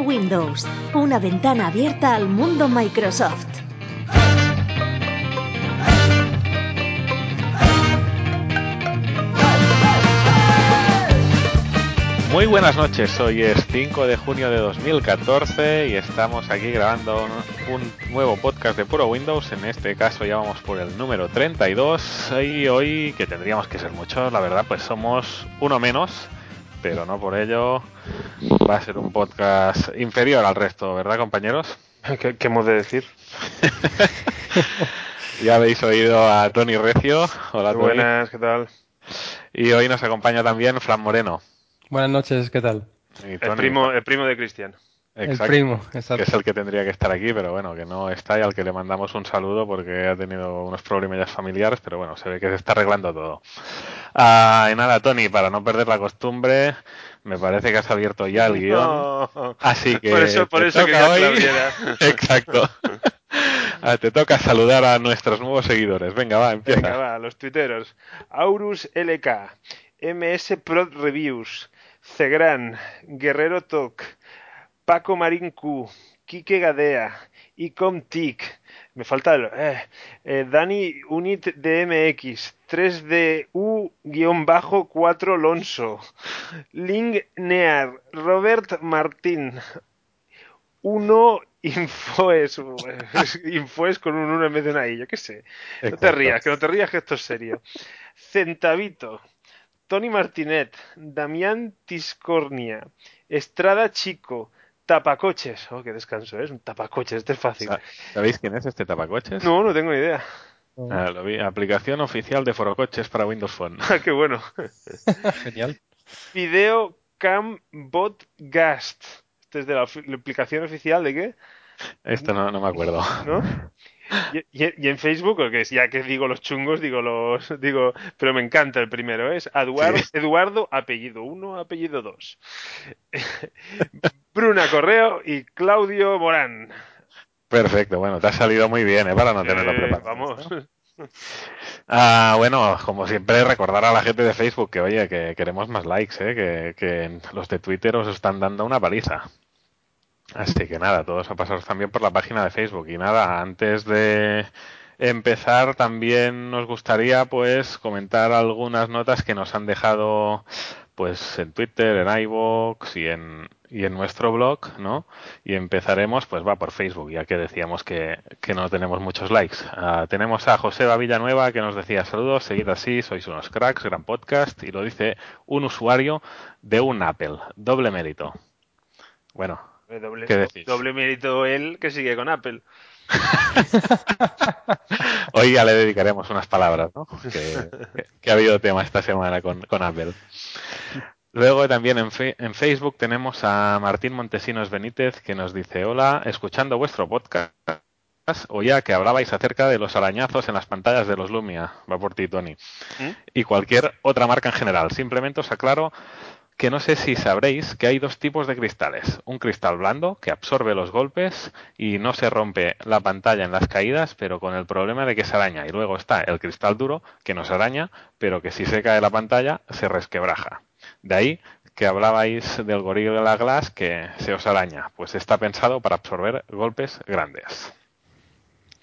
Windows, una ventana abierta al mundo Microsoft. Muy buenas noches, hoy es 5 de junio de 2014 y estamos aquí grabando un nuevo podcast de Puro Windows, en este caso ya vamos por el número 32 y hoy, que tendríamos que ser muchos, la verdad pues somos uno menos, pero no por ello va a ser un podcast inferior al resto, ¿verdad compañeros? ¿Qué, qué hemos de decir? ya habéis oído a Tony Recio, hola Tony. Buenas, ¿qué tal? Y hoy nos acompaña también Fran Moreno. Buenas noches, ¿qué tal? El primo, el primo de Cristian. exacto, El primo, que exacto. es el que tendría que estar aquí, pero bueno, que no está y al que le mandamos un saludo porque ha tenido unos problemas familiares, pero bueno, se ve que se está arreglando todo. Ah, y nada, Tony, para no perder la costumbre, me parece que has abierto ya el guion. No. Así que Por eso, por eso que hoy-. Exacto. Ah, te toca saludar a nuestros nuevos seguidores. Venga, va, empieza. Venga, va, los tuiteros. Aurus LK, MS Prod Reviews, Cegran, Guerrero Talk, Paco Marín Q, Quique Gadea, Icomtic, me falta el, eh, eh, Dani Unit DMX, 3DU-4 Lonso, Ling Near, Robert Martín, uno Infoes, Infoes con un 1 en vez de una I, yo qué sé. No te rías, que no te rías que esto es serio. Centavito, Tony Martinet, Damián Tiscornia, Estrada Chico, Tapacoches. Oh, qué descanso, ¿eh? es un tapacoches, este es fácil. Sa- ¿Sabéis quién es este tapacoches? No, no tengo ni idea. Ah, lo vi. Aplicación oficial de Forocoches para Windows Phone. Qué bueno. Genial. Video Cam Bot Gast. Este es de la, la aplicación oficial de qué? Esto no, no me acuerdo. ¿no? Y, y- y en Facebook, es- ya que digo los chungos, digo los. digo Pero me encanta el primero, ¿eh? es Eduardo, Sí. Eduardo apellido 1, apellido 2. Bruna Correo y Claudio Morán. Perfecto, bueno, te ha salido muy bien, ¿eh? Para no tenerlo Eh, preparado. vamos. Ah, bueno, como siempre, recordar a la gente de Facebook que, oye, que queremos más likes, ¿eh? que, que los de Twitter os están dando una paliza. Así que nada, todos a pasaros también por la página de Facebook. Y nada, antes de empezar, también nos gustaría, pues, comentar algunas notas que nos han dejado, pues, en Twitter, en iVoox y en, y en nuestro blog, ¿no? Y empezaremos, pues va por Facebook, ya que decíamos que, que no tenemos muchos likes. Ah, tenemos a Joseba Villanueva que nos decía saludos, seguid así, sois unos cracks, gran podcast, y lo dice un usuario de un Apple, doble mérito. Bueno, Doble, ¿Qué decís? doble mérito él que sigue con Apple. hoy ya le dedicaremos unas palabras, ¿no? Que, que- que ha habido tema esta semana con, con Apple. Luego también en, fe- en Facebook tenemos a Martín Montesinos Benítez que nos dice, hola, escuchando vuestro podcast, oía que hablabais acerca de los arañazos en las pantallas de los Lumia, va por ti, Tony, ¿Mm? y cualquier otra marca en general. Simplemente os aclaro que no sé si sabréis que hay dos tipos de cristales. Un cristal blando que absorbe los golpes y no se rompe la pantalla en las caídas, pero con el problema de que se araña. Y luego está el cristal duro que no se araña, pero que si se cae la pantalla se resquebraja. De ahí que hablabais del Gorilla Glass que se os araña. Pues está pensado para absorber golpes grandes.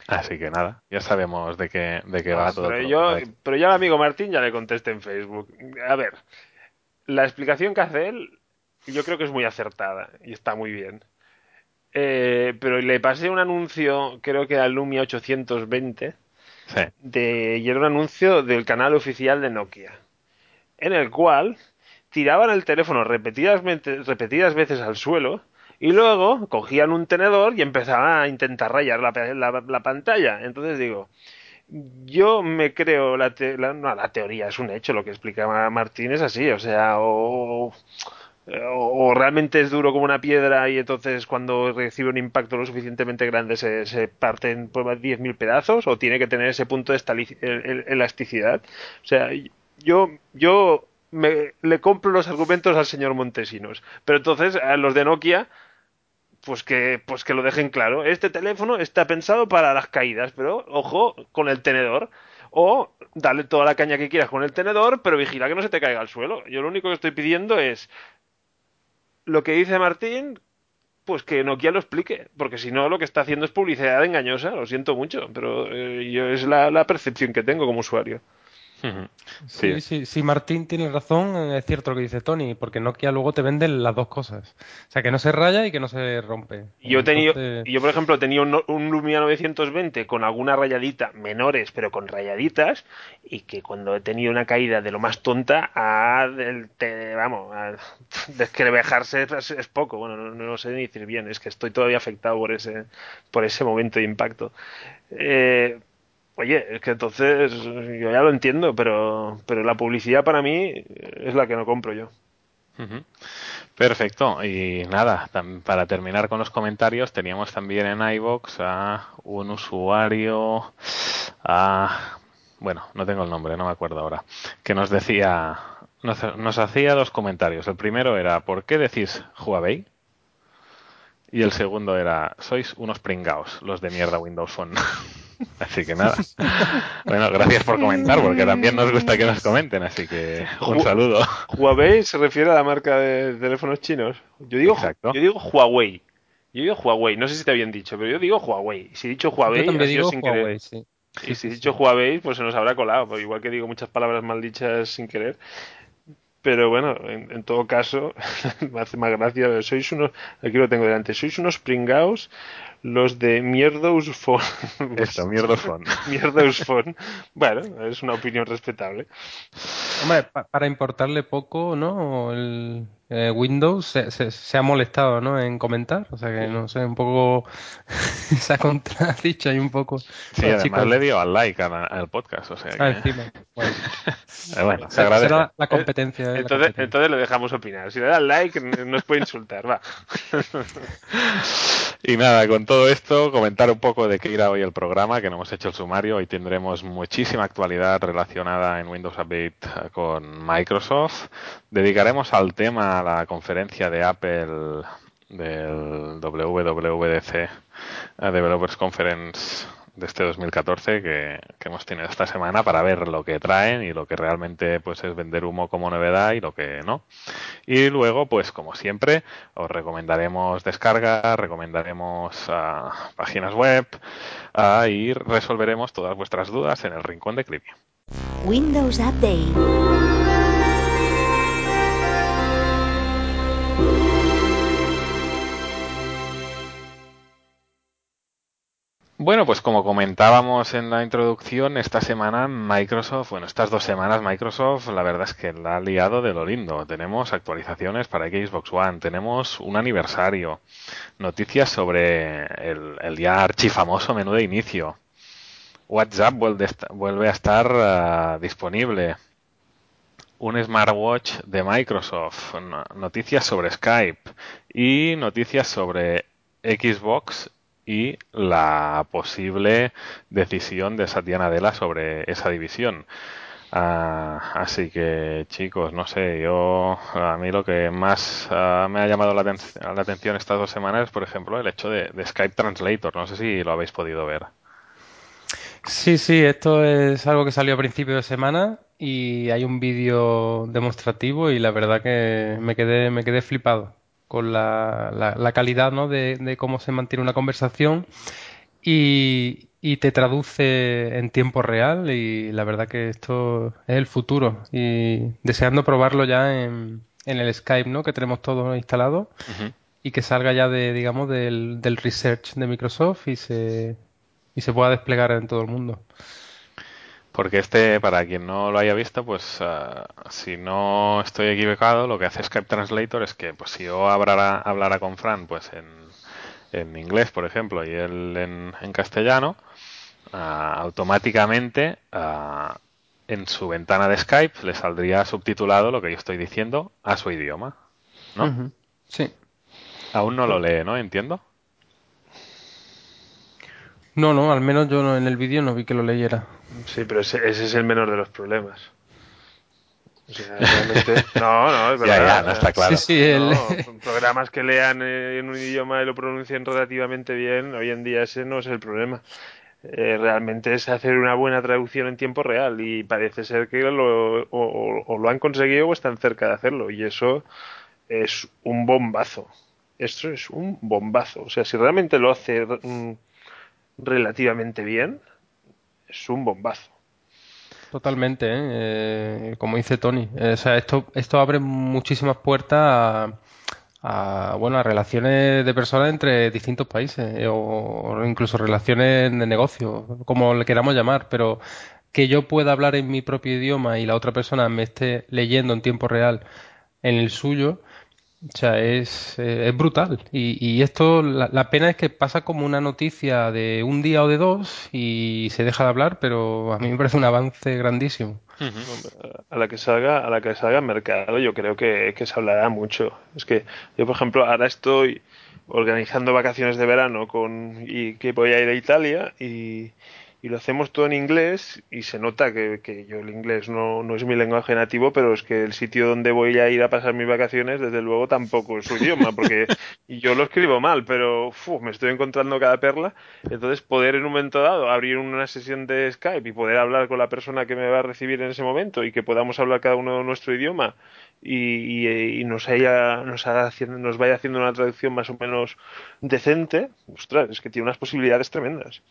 Así que nada, ya sabemos de qué, de qué va todo. pero, todo. yo, pero yo al amigo Martín ya le contesté en Facebook. A ver, la explicación que hace él yo creo que es muy acertada y está muy bien. Eh, pero le pasé un anuncio, creo que al Lumia 820, Sí. de, y era un anuncio del canal oficial de Nokia, en el cual tiraban el teléfono repetidas, repetidas veces al suelo y luego cogían un tenedor y empezaban a intentar rayar la, pe- la- la pantalla. Entonces digo, yo me creo la, te- la- no, la teoría, es un hecho, lo que explica Martín es así, o sea, o, o realmente es duro como una piedra y entonces cuando recibe un impacto lo suficientemente grande se, se parte en pues, 10.000 pedazos o tiene que tener ese punto de elasticidad. O sea, yo, yo me, le compro los argumentos al señor Montesinos, pero entonces a los de Nokia pues que, pues que lo dejen claro. Este teléfono está pensado para las caídas, pero ojo con el tenedor. O dale toda la caña que quieras con el tenedor, pero vigila que no se te caiga al suelo. Yo lo único que estoy pidiendo es lo que dice Martín, pues que Nokia lo explique, porque si no lo que está haciendo es publicidad engañosa, lo siento mucho, pero eh, yo es la, la percepción que tengo como usuario. Sí, Sí. sí, sí, Martín tiene razón, es cierto lo que dice Tony, porque Nokia luego te venden las dos cosas. O sea, que no se raya y que no se rompe. Yo, tenido, Entonces- yo, por ejemplo, tenía un, un Lumia 920 con alguna rayadita, menores, pero con rayaditas, y que cuando he tenido una caída de lo más tonta, a, del, te- vamos, a descrevejarse es, es poco. Bueno, no, no lo sé ni decir bien, es que estoy todavía afectado por ese, por ese momento de impacto. Eh, oye, es que entonces yo ya lo entiendo, pero, pero la publicidad para mí es la que no compro yo. Perfecto. Y nada, para terminar con los comentarios, teníamos también en iVox a un usuario, a, bueno, no tengo el nombre, no me acuerdo ahora, que nos decía, nos, nos hacía dos comentarios. El primero era, ¿por qué decís Huawei? Y el segundo era, sois unos pringaos, los de mierda Windows Phone. Así que nada. Bueno, gracias por comentar, porque también nos gusta que nos comenten, así que un saludo. Huawei se refiere a la marca de teléfonos chinos. Yo digo, Exacto. yo digo Huawei. Yo digo Huawei, no sé si te habían dicho, pero yo digo Huawei. Si he dicho Huawei, Yo también ha sido digo sin querer. Huawei, sí. Y si he dicho Huawei, pues se nos habrá colado, pues igual que digo muchas palabras mal dichas sin querer. Pero bueno, en, en todo caso, me hace más gracia. Sois unos, aquí lo tengo delante, sois unos pringaos los de Mierdos Phone. Esto, Mierdos Phone. Mierdos Phone. Bueno, es una opinión respetable. Hombre, pa- para importarle poco, ¿no? El eh, Windows se, se- se ha molestado, ¿no? En comentar. O sea que no sé, un poco se ha contradicho ahí un poco. Sí, además chicos, le dio al like al, al podcast, o sea que... ah, encima. Bueno, Eh, bueno, se agradece. será la competencia. es la Entonces, competencia. entonces le dejamos opinar. Si le dan like, n- nos puede insultar, va. Y nada, con todo esto, comentar un poco de qué irá hoy el programa, que no hemos hecho el sumario. Hoy tendremos muchísima actualidad relacionada en Windows Update con Microsoft. Dedicaremos al tema la conferencia de Apple del WWDC, Developers Conference de este 2014 que, que hemos tenido esta semana para ver lo que traen y lo que realmente pues es vender humo como novedad y lo que no. Y luego, pues como siempre, os recomendaremos descargas, recomendaremos ah, páginas web ah, y resolveremos todas vuestras dudas en el rincón de Clipio. Windows Update. Bueno, pues como comentábamos en la introducción, esta semana Microsoft, bueno, estas dos semanas Microsoft, la verdad es que la ha liado de lo lindo. Tenemos actualizaciones para Xbox One, tenemos un aniversario, noticias sobre el, el ya archifamoso menú de inicio. WhatsApp vuelve, a estar ah, disponible. Un smartwatch de Microsoft, no- noticias sobre Skype y noticias sobre Xbox y la posible decisión de Satya Nadella sobre esa división. Ah, así que chicos, no sé, yo a mí lo que más ah, me ha llamado la atención estas dos semanas es, por ejemplo, el hecho de, de Skype Translator. No sé si lo habéis podido ver. Sí, sí, esto es algo que salió a principio de semana y hay un vídeo demostrativo y la verdad que me quedé, me quedé flipado con la, la- la calidad, ¿no? de, de cómo se mantiene una conversación y, y te traduce en tiempo real y la verdad que esto es el futuro y deseando probarlo ya en, en el Skype, ¿no? que tenemos todo instalado y que salga ya de, digamos, del, del research de Microsoft y se, y se pueda desplegar en todo el mundo. Porque este, para quien no lo haya visto, pues ah, si no estoy equivocado, lo que hace Skype Translator es que pues si yo hablara, hablara con Fran pues en, en inglés, por ejemplo, y él en, en castellano, ah, automáticamente ah, en su ventana de Skype le saldría subtitulado lo que yo estoy diciendo a su idioma. ¿no? Sí. Aún no lo lee, ¿no? Entiendo. No, no, al menos yo no, en el vídeo no vi que lo leyera. Sí, pero ese, ese es el menor de los problemas. O sea, realmente... No, no, es Ya, verdad. ya, no está claro. Sí, sí, el- No, programas que lean en un idioma y lo pronuncien relativamente bien, hoy en día ese no es el problema. Eh, realmente es hacer una buena traducción en tiempo real y parece ser que lo, o, o- o lo han conseguido o están cerca de hacerlo y eso es un bombazo. Esto es un bombazo. O sea, si realmente lo hace mm, relativamente bien, es un bombazo. Totalmente, ¿eh? Eh, como dice Tony. Eh, o sea, esto, esto abre muchísimas puertas a, a, bueno, a relaciones de personas entre distintos países o, o incluso relaciones de negocio, como le queramos llamar, pero que yo pueda hablar en mi propio idioma y la otra persona me esté leyendo en tiempo real en el suyo, o sea, es, eh, es brutal. Y, y esto, la, la pena es que pasa como una noticia de un día o de dos y se deja de hablar, pero a mí me parece un avance grandísimo. a la que salga, a la que salga en mercado, yo creo que, que se hablará mucho. Es que yo, por ejemplo, ahora estoy organizando vacaciones de verano con y que voy a ir a Italia y, y lo hacemos todo en inglés y se nota que, que yo el inglés no, no es mi lenguaje nativo, pero es que el sitio donde voy a ir a pasar mis vacaciones, desde luego tampoco es su idioma, porque y yo lo escribo mal, pero uf, me estoy encontrando cada perla. Entonces, poder en un momento dado abrir una sesión de Skype y poder hablar con la persona que me va a recibir en ese momento y que podamos hablar cada uno nuestro idioma y, y- y nos, haya, nos, haga nos vaya haciendo una traducción más o menos decente, ostras, es que tiene unas posibilidades tremendas.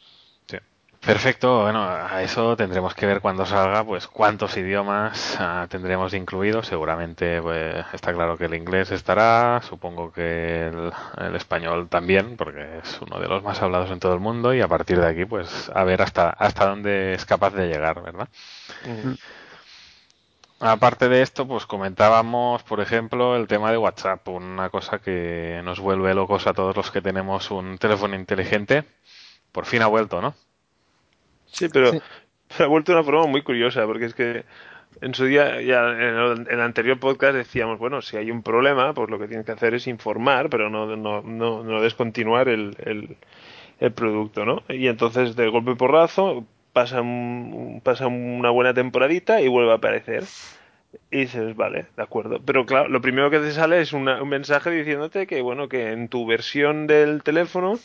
Perfecto, bueno, a eso tendremos que ver cuando salga, pues cuántos idiomas ah, tendremos incluidos. Seguramente, pues está claro que el inglés estará, supongo que el, el español también, porque es uno de los más hablados en todo el mundo y a partir de aquí, pues a ver hasta hasta dónde es capaz de llegar, ¿verdad? Aparte de esto, pues comentábamos, por ejemplo, el tema de WhatsApp, una cosa que nos vuelve locos a todos los que tenemos un teléfono inteligente. Por fin ha vuelto, ¿no? Sí, pero Sí. se ha vuelto una forma muy curiosa, porque es que en su día, ya en el, en el anterior podcast decíamos, bueno, si hay un problema, pues lo que tienes que hacer es informar, pero no, no, no, no descontinuar el, el, el producto, ¿no? Y entonces, de golpe y porrazo, pasa, un- pasa una buena temporadita y vuelve a aparecer. Y dices, vale, de acuerdo. Pero claro, lo primero que te sale es una- un mensaje diciéndote que, bueno, que en tu versión del teléfono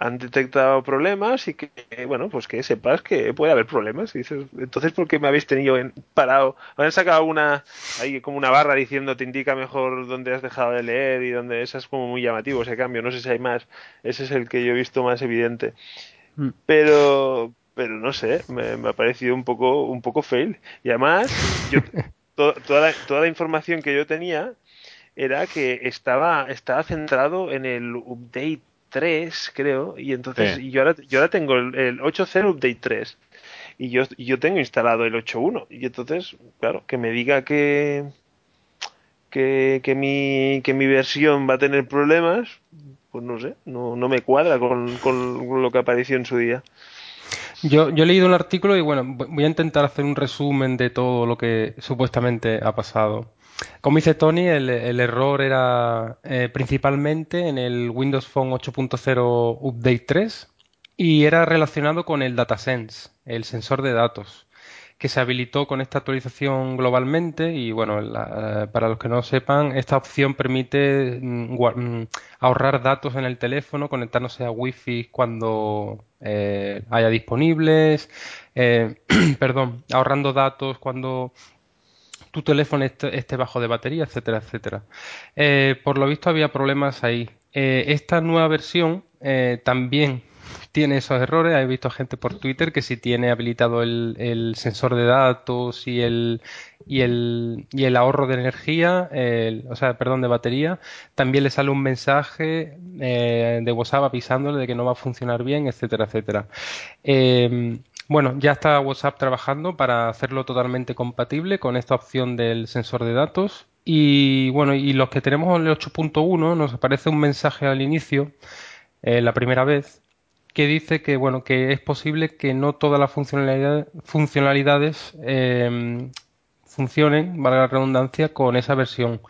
han detectado problemas y que, bueno, pues que sepas que puede haber problemas. Y dices, entonces, ¿por qué me habéis tenido en, parado? Me han sacado una, ahí como una barra diciendo te indica mejor dónde has dejado de leer y dónde, esa es como muy llamativo ese cambio. No sé si hay más. Ese es el que yo he visto más evidente. Mm. Pero, pero no sé, me, me ha parecido un poco, un poco fail. Y además, yo, to- toda, la, toda la información que yo tenía era que estaba, estaba centrado en el update 3, creo, y entonces Sí. y yo, ahora, yo ahora tengo el, el 8.0 update 3 y yo, y yo tengo instalado el 8.1 y entonces, claro, que me diga que, que, que, mi, que mi versión va a tener problemas, pues no sé, no, no me cuadra con, con lo que apareció en su día. Yo, yo he leído un artículo y bueno, vo- voy a intentar hacer un resumen de todo lo que supuestamente ha pasado. Como dice Tony, el, error era eh, principalmente en el Windows Phone 8.0 Update 3 y era relacionado con el DataSense, el sensor de datos, que se habilitó con esta actualización globalmente y bueno, eh, para los que no sepan, esta opción permite mm, mm, ahorrar datos en el teléfono conectándose a Wi-Fi cuando eh, haya disponibles, perdón, ahorrando datos cuando tu teléfono esté, esté bajo de batería, etcétera, etcétera. Eh, por lo visto había problemas ahí. Eh, esta nueva versión eh, también tiene esos errores. He visto gente por Twitter que si tiene habilitado el, sensor de datos y el, y el, y el ahorro de energía, o sea, perdón, de batería, también le sale un mensaje de WhatsApp avisándole de que no va a funcionar bien, etcétera, etcétera. Bueno, ya está WhatsApp trabajando para hacerlo totalmente compatible con esta opción del sensor de datos. Y bueno, y los que tenemos el 8.1 nos aparece un mensaje al inicio, eh, la primera vez, que dice que bueno, que es posible que no todas las funcionalidades, eh, funcionen, valga la redundancia, con esa versión.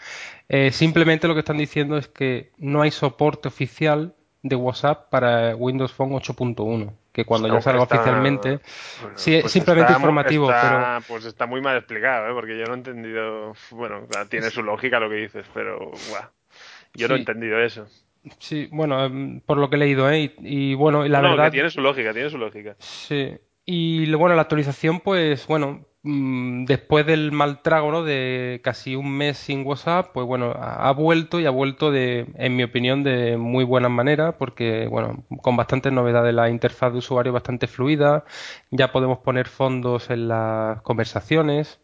Eh, simplemente lo que están diciendo es que no hay soporte oficial de WhatsApp para Windows Phone 8.1 que cuando ya salga oficialmente sí pues simplemente está informativo está- pero Pues está muy mal explicado, ¿eh? porque yo no he entendido. Bueno, tiene su lógica lo que dices, pero. buah, yo no he entendido eso. sí bueno em, por lo que he leído ¿eh? y, y bueno y la no, verdad que tiene su lógica, tiene su lógica. Sí, y bueno, la actualización, pues bueno, mm, después del mal trago, ¿no? De casi un mes sin WhatsApp, pues bueno, ha vuelto y ha vuelto de, en mi opinión, de muy buena manera, porque bueno, con bastantes novedades, la interfaz de usuario bastante fluida, ya podemos poner fondos en las conversaciones.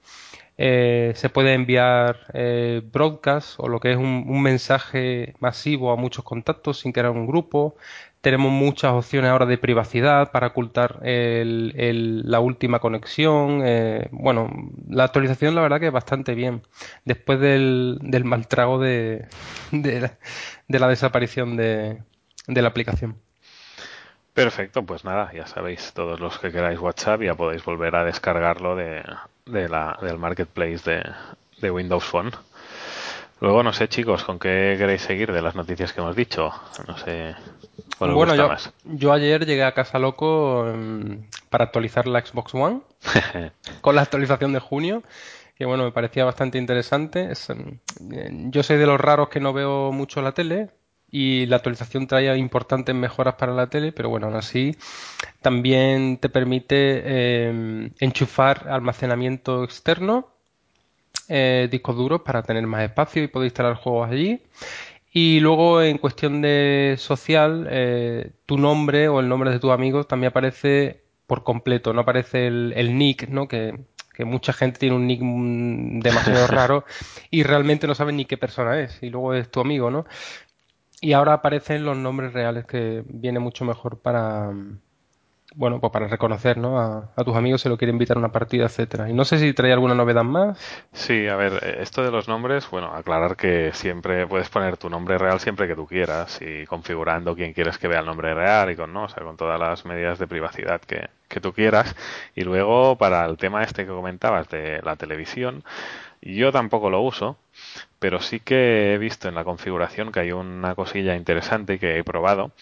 Eh, se puede enviar eh, broadcast o lo que es un, un mensaje masivo a muchos contactos sin crear un grupo. Tenemos muchas opciones ahora de privacidad para ocultar el- la última conexión. eh, bueno, la actualización la verdad que es bastante bien. Después del, del mal trago de, la- de la desaparición de, la aplicación. Perfecto, pues nada, ya sabéis, todos los que queráis WhatsApp ya podéis volver a descargarlo de, del marketplace de Windows Phone. Luego, no sé, chicos, ¿con qué queréis seguir de las noticias que hemos dicho? No sé. ¿Cuál os Bueno, yo, yo ayer llegué a casa loco em, para actualizar la Xbox One con la actualización de junio, que bueno, me parecía bastante interesante. Es, em, eh, yo soy de los raros que no veo mucho la tele y la actualización traía importantes mejoras para la tele, pero bueno, aún así también te permite em, enchufar almacenamiento externo, eh, discos duros para tener más espacio y poder instalar juegos allí. Y luego en cuestión de social, eh, tu nombre o el nombre de tus amigos también aparece por completo, no aparece el, el nick, ¿no? Que, que mucha gente tiene un nick mm, demasiado raro y realmente no saben ni qué persona es y luego es tu amigo, ¿no? Y ahora aparecen los nombres reales que viene mucho mejor para, mm, bueno, pues para reconocer, ¿no? A, tus amigos si lo quiere invitar a una partida, etcétera. Y no sé si trae alguna novedad más. Sí, a ver, eh, esto de los nombres, bueno, aclarar que siempre puedes poner tu nombre real siempre que tú quieras y configurando quién quieres que vea el nombre real y con. O sea, con todas las medidas de privacidad que, que tú quieras. Y luego, para el tema este que comentabas de la televisión, yo tampoco lo uso, pero sí que he visto en la configuración que hay una cosilla interesante que he probado,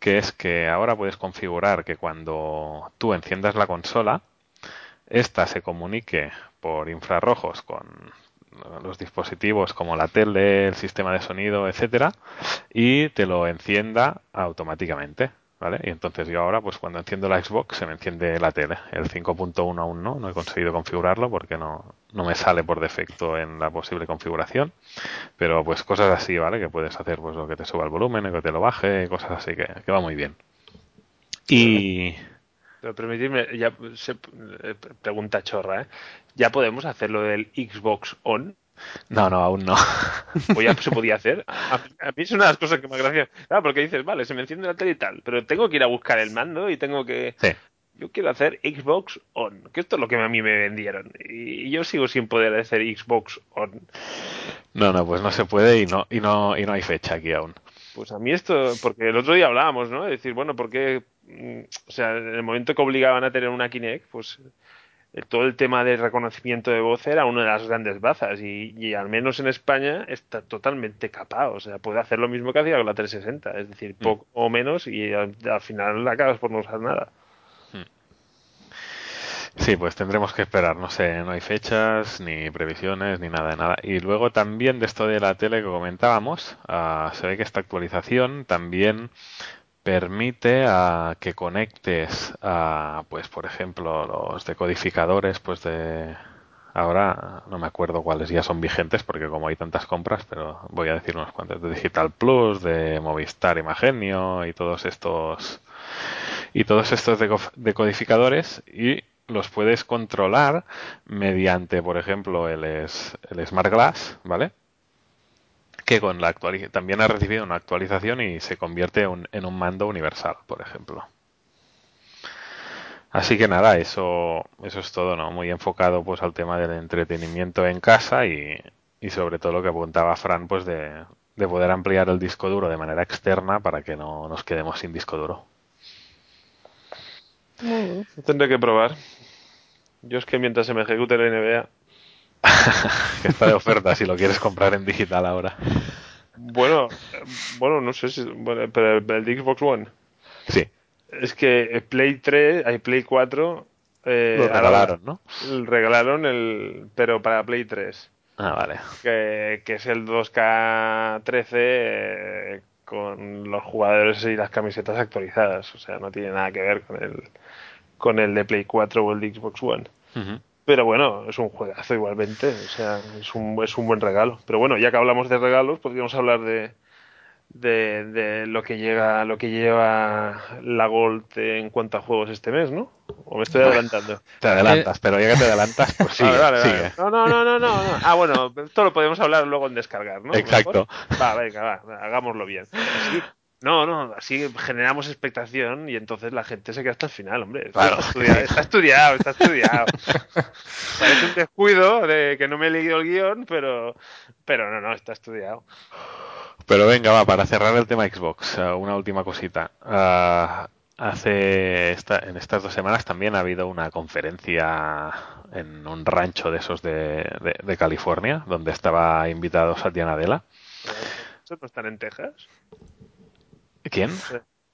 que es que ahora puedes configurar que cuando tú enciendas la consola, esta se comunique por infrarrojos con los dispositivos como la tele, el sistema de sonido, etcétera, y te lo encienda automáticamente, ¿vale? Y entonces yo ahora, pues cuando enciendo la Xbox, se me enciende la tele. El 5.1 aún no, no he conseguido configurarlo porque no, no me sale por defecto en la posible configuración, pero pues cosas así, ¿vale? Que puedes hacer, pues lo que te suba el volumen, o que te lo baje, cosas así que, que va muy bien. Y Pero permitidme, ya se, eh, pregunta chorra, ¿eh? ¿Ya podemos hacer lo del Xbox On? no, no, aún no. ¿O ya se podía hacer? A, a mí es una de las cosas que me gracia. Claro, porque dices, vale, se me enciende la tele y tal, pero tengo que ir a buscar el mando y tengo que... Sí. Yo quiero hacer Xbox On, que esto es lo que a mí me vendieron. Y yo sigo sin poder hacer Xbox On. No, no, pues no se puede y no, y no, y no hay fecha aquí aún. Pues a mí esto, porque el otro día hablábamos, ¿no? De decir, bueno, porque, mm, o sea, en el momento que obligaban a tener una Kinect, pues eh, todo el tema de reconocimiento de voz era una de las grandes bazas y, y al menos en España está totalmente capado, o sea, puede hacer lo mismo que hacía con la 360, es decir, poco o menos y al, al final acabas por no usar nada. Sí, pues tendremos que esperar, no sé, no hay fechas, ni previsiones, ni nada de nada. Y luego también de esto de la tele que comentábamos, ah, se ve que esta actualización también permite a que conectes a, pues por ejemplo, los decodificadores, pues de ahora no me acuerdo cuáles ya son vigentes porque como hay tantas compras, pero voy a decir unos cuantos de Digital Plus, de Movistar Imagenio y todos estos y todos estos deco- decodificadores y los puedes controlar mediante, por ejemplo, el, es- el Smart Glass, ¿vale? Que con la actuali- también ha recibido una actualización y se convierte un- en un mando universal, por ejemplo. Así que nada, eso, eso es todo, ¿no? Muy enfocado pues al tema del entretenimiento en casa y, y sobre todo lo que apuntaba Fran, pues de, de poder ampliar el disco duro de manera externa para que no nos quedemos sin disco duro. Tendré que probar. Yo es que mientras se me ejecute la NBA, que está de oferta si lo quieres comprar en digital ahora. Bueno, bueno, no sé si. Bueno, pero el, de Xbox One. Sí, Es que Play 3, hay Play 4. Eh, lo ahora regalaron, ¿no? Regalaron el. Pero para Play 3. Ah, vale. Que, que es el 2K13 eh, con los jugadores y las camisetas actualizadas. O sea, no tiene nada que ver con el, con el de Play 4 o el de Xbox One. Pero bueno, es un juegazo igualmente, o sea, es un, es un buen regalo. Pero bueno, ya que hablamos de regalos, podríamos hablar de, de, de lo que llega, lo que lleva la Gold en cuanto a juegos este mes, ¿no? ¿O me estoy adelantando? Te adelantas, pero ya que te adelantas, pues sigue, Vale, vale, vale. sigue. No, no, no, no, no, no. Ah, bueno, esto lo podemos hablar luego en descargar, ¿no? Exacto. Mejor. Va, venga, va, hagámoslo bien. Así- no, no, así generamos expectación y entonces la gente se queda hasta el final, hombre. Claro. Está, estudiado, está estudiado, está estudiado. Parece un descuido de que no me he leído el guion, pero, pero no, no, está estudiado. Pero venga, va, para cerrar el tema Xbox, eh, una última cosita. Ah, hace esta- en estas dos semanas también ha habido una conferencia en un rancho de esos de, de- de California, donde estaba invitado Satya Nadella. ¿Esos no están en Texas? ¿Quién?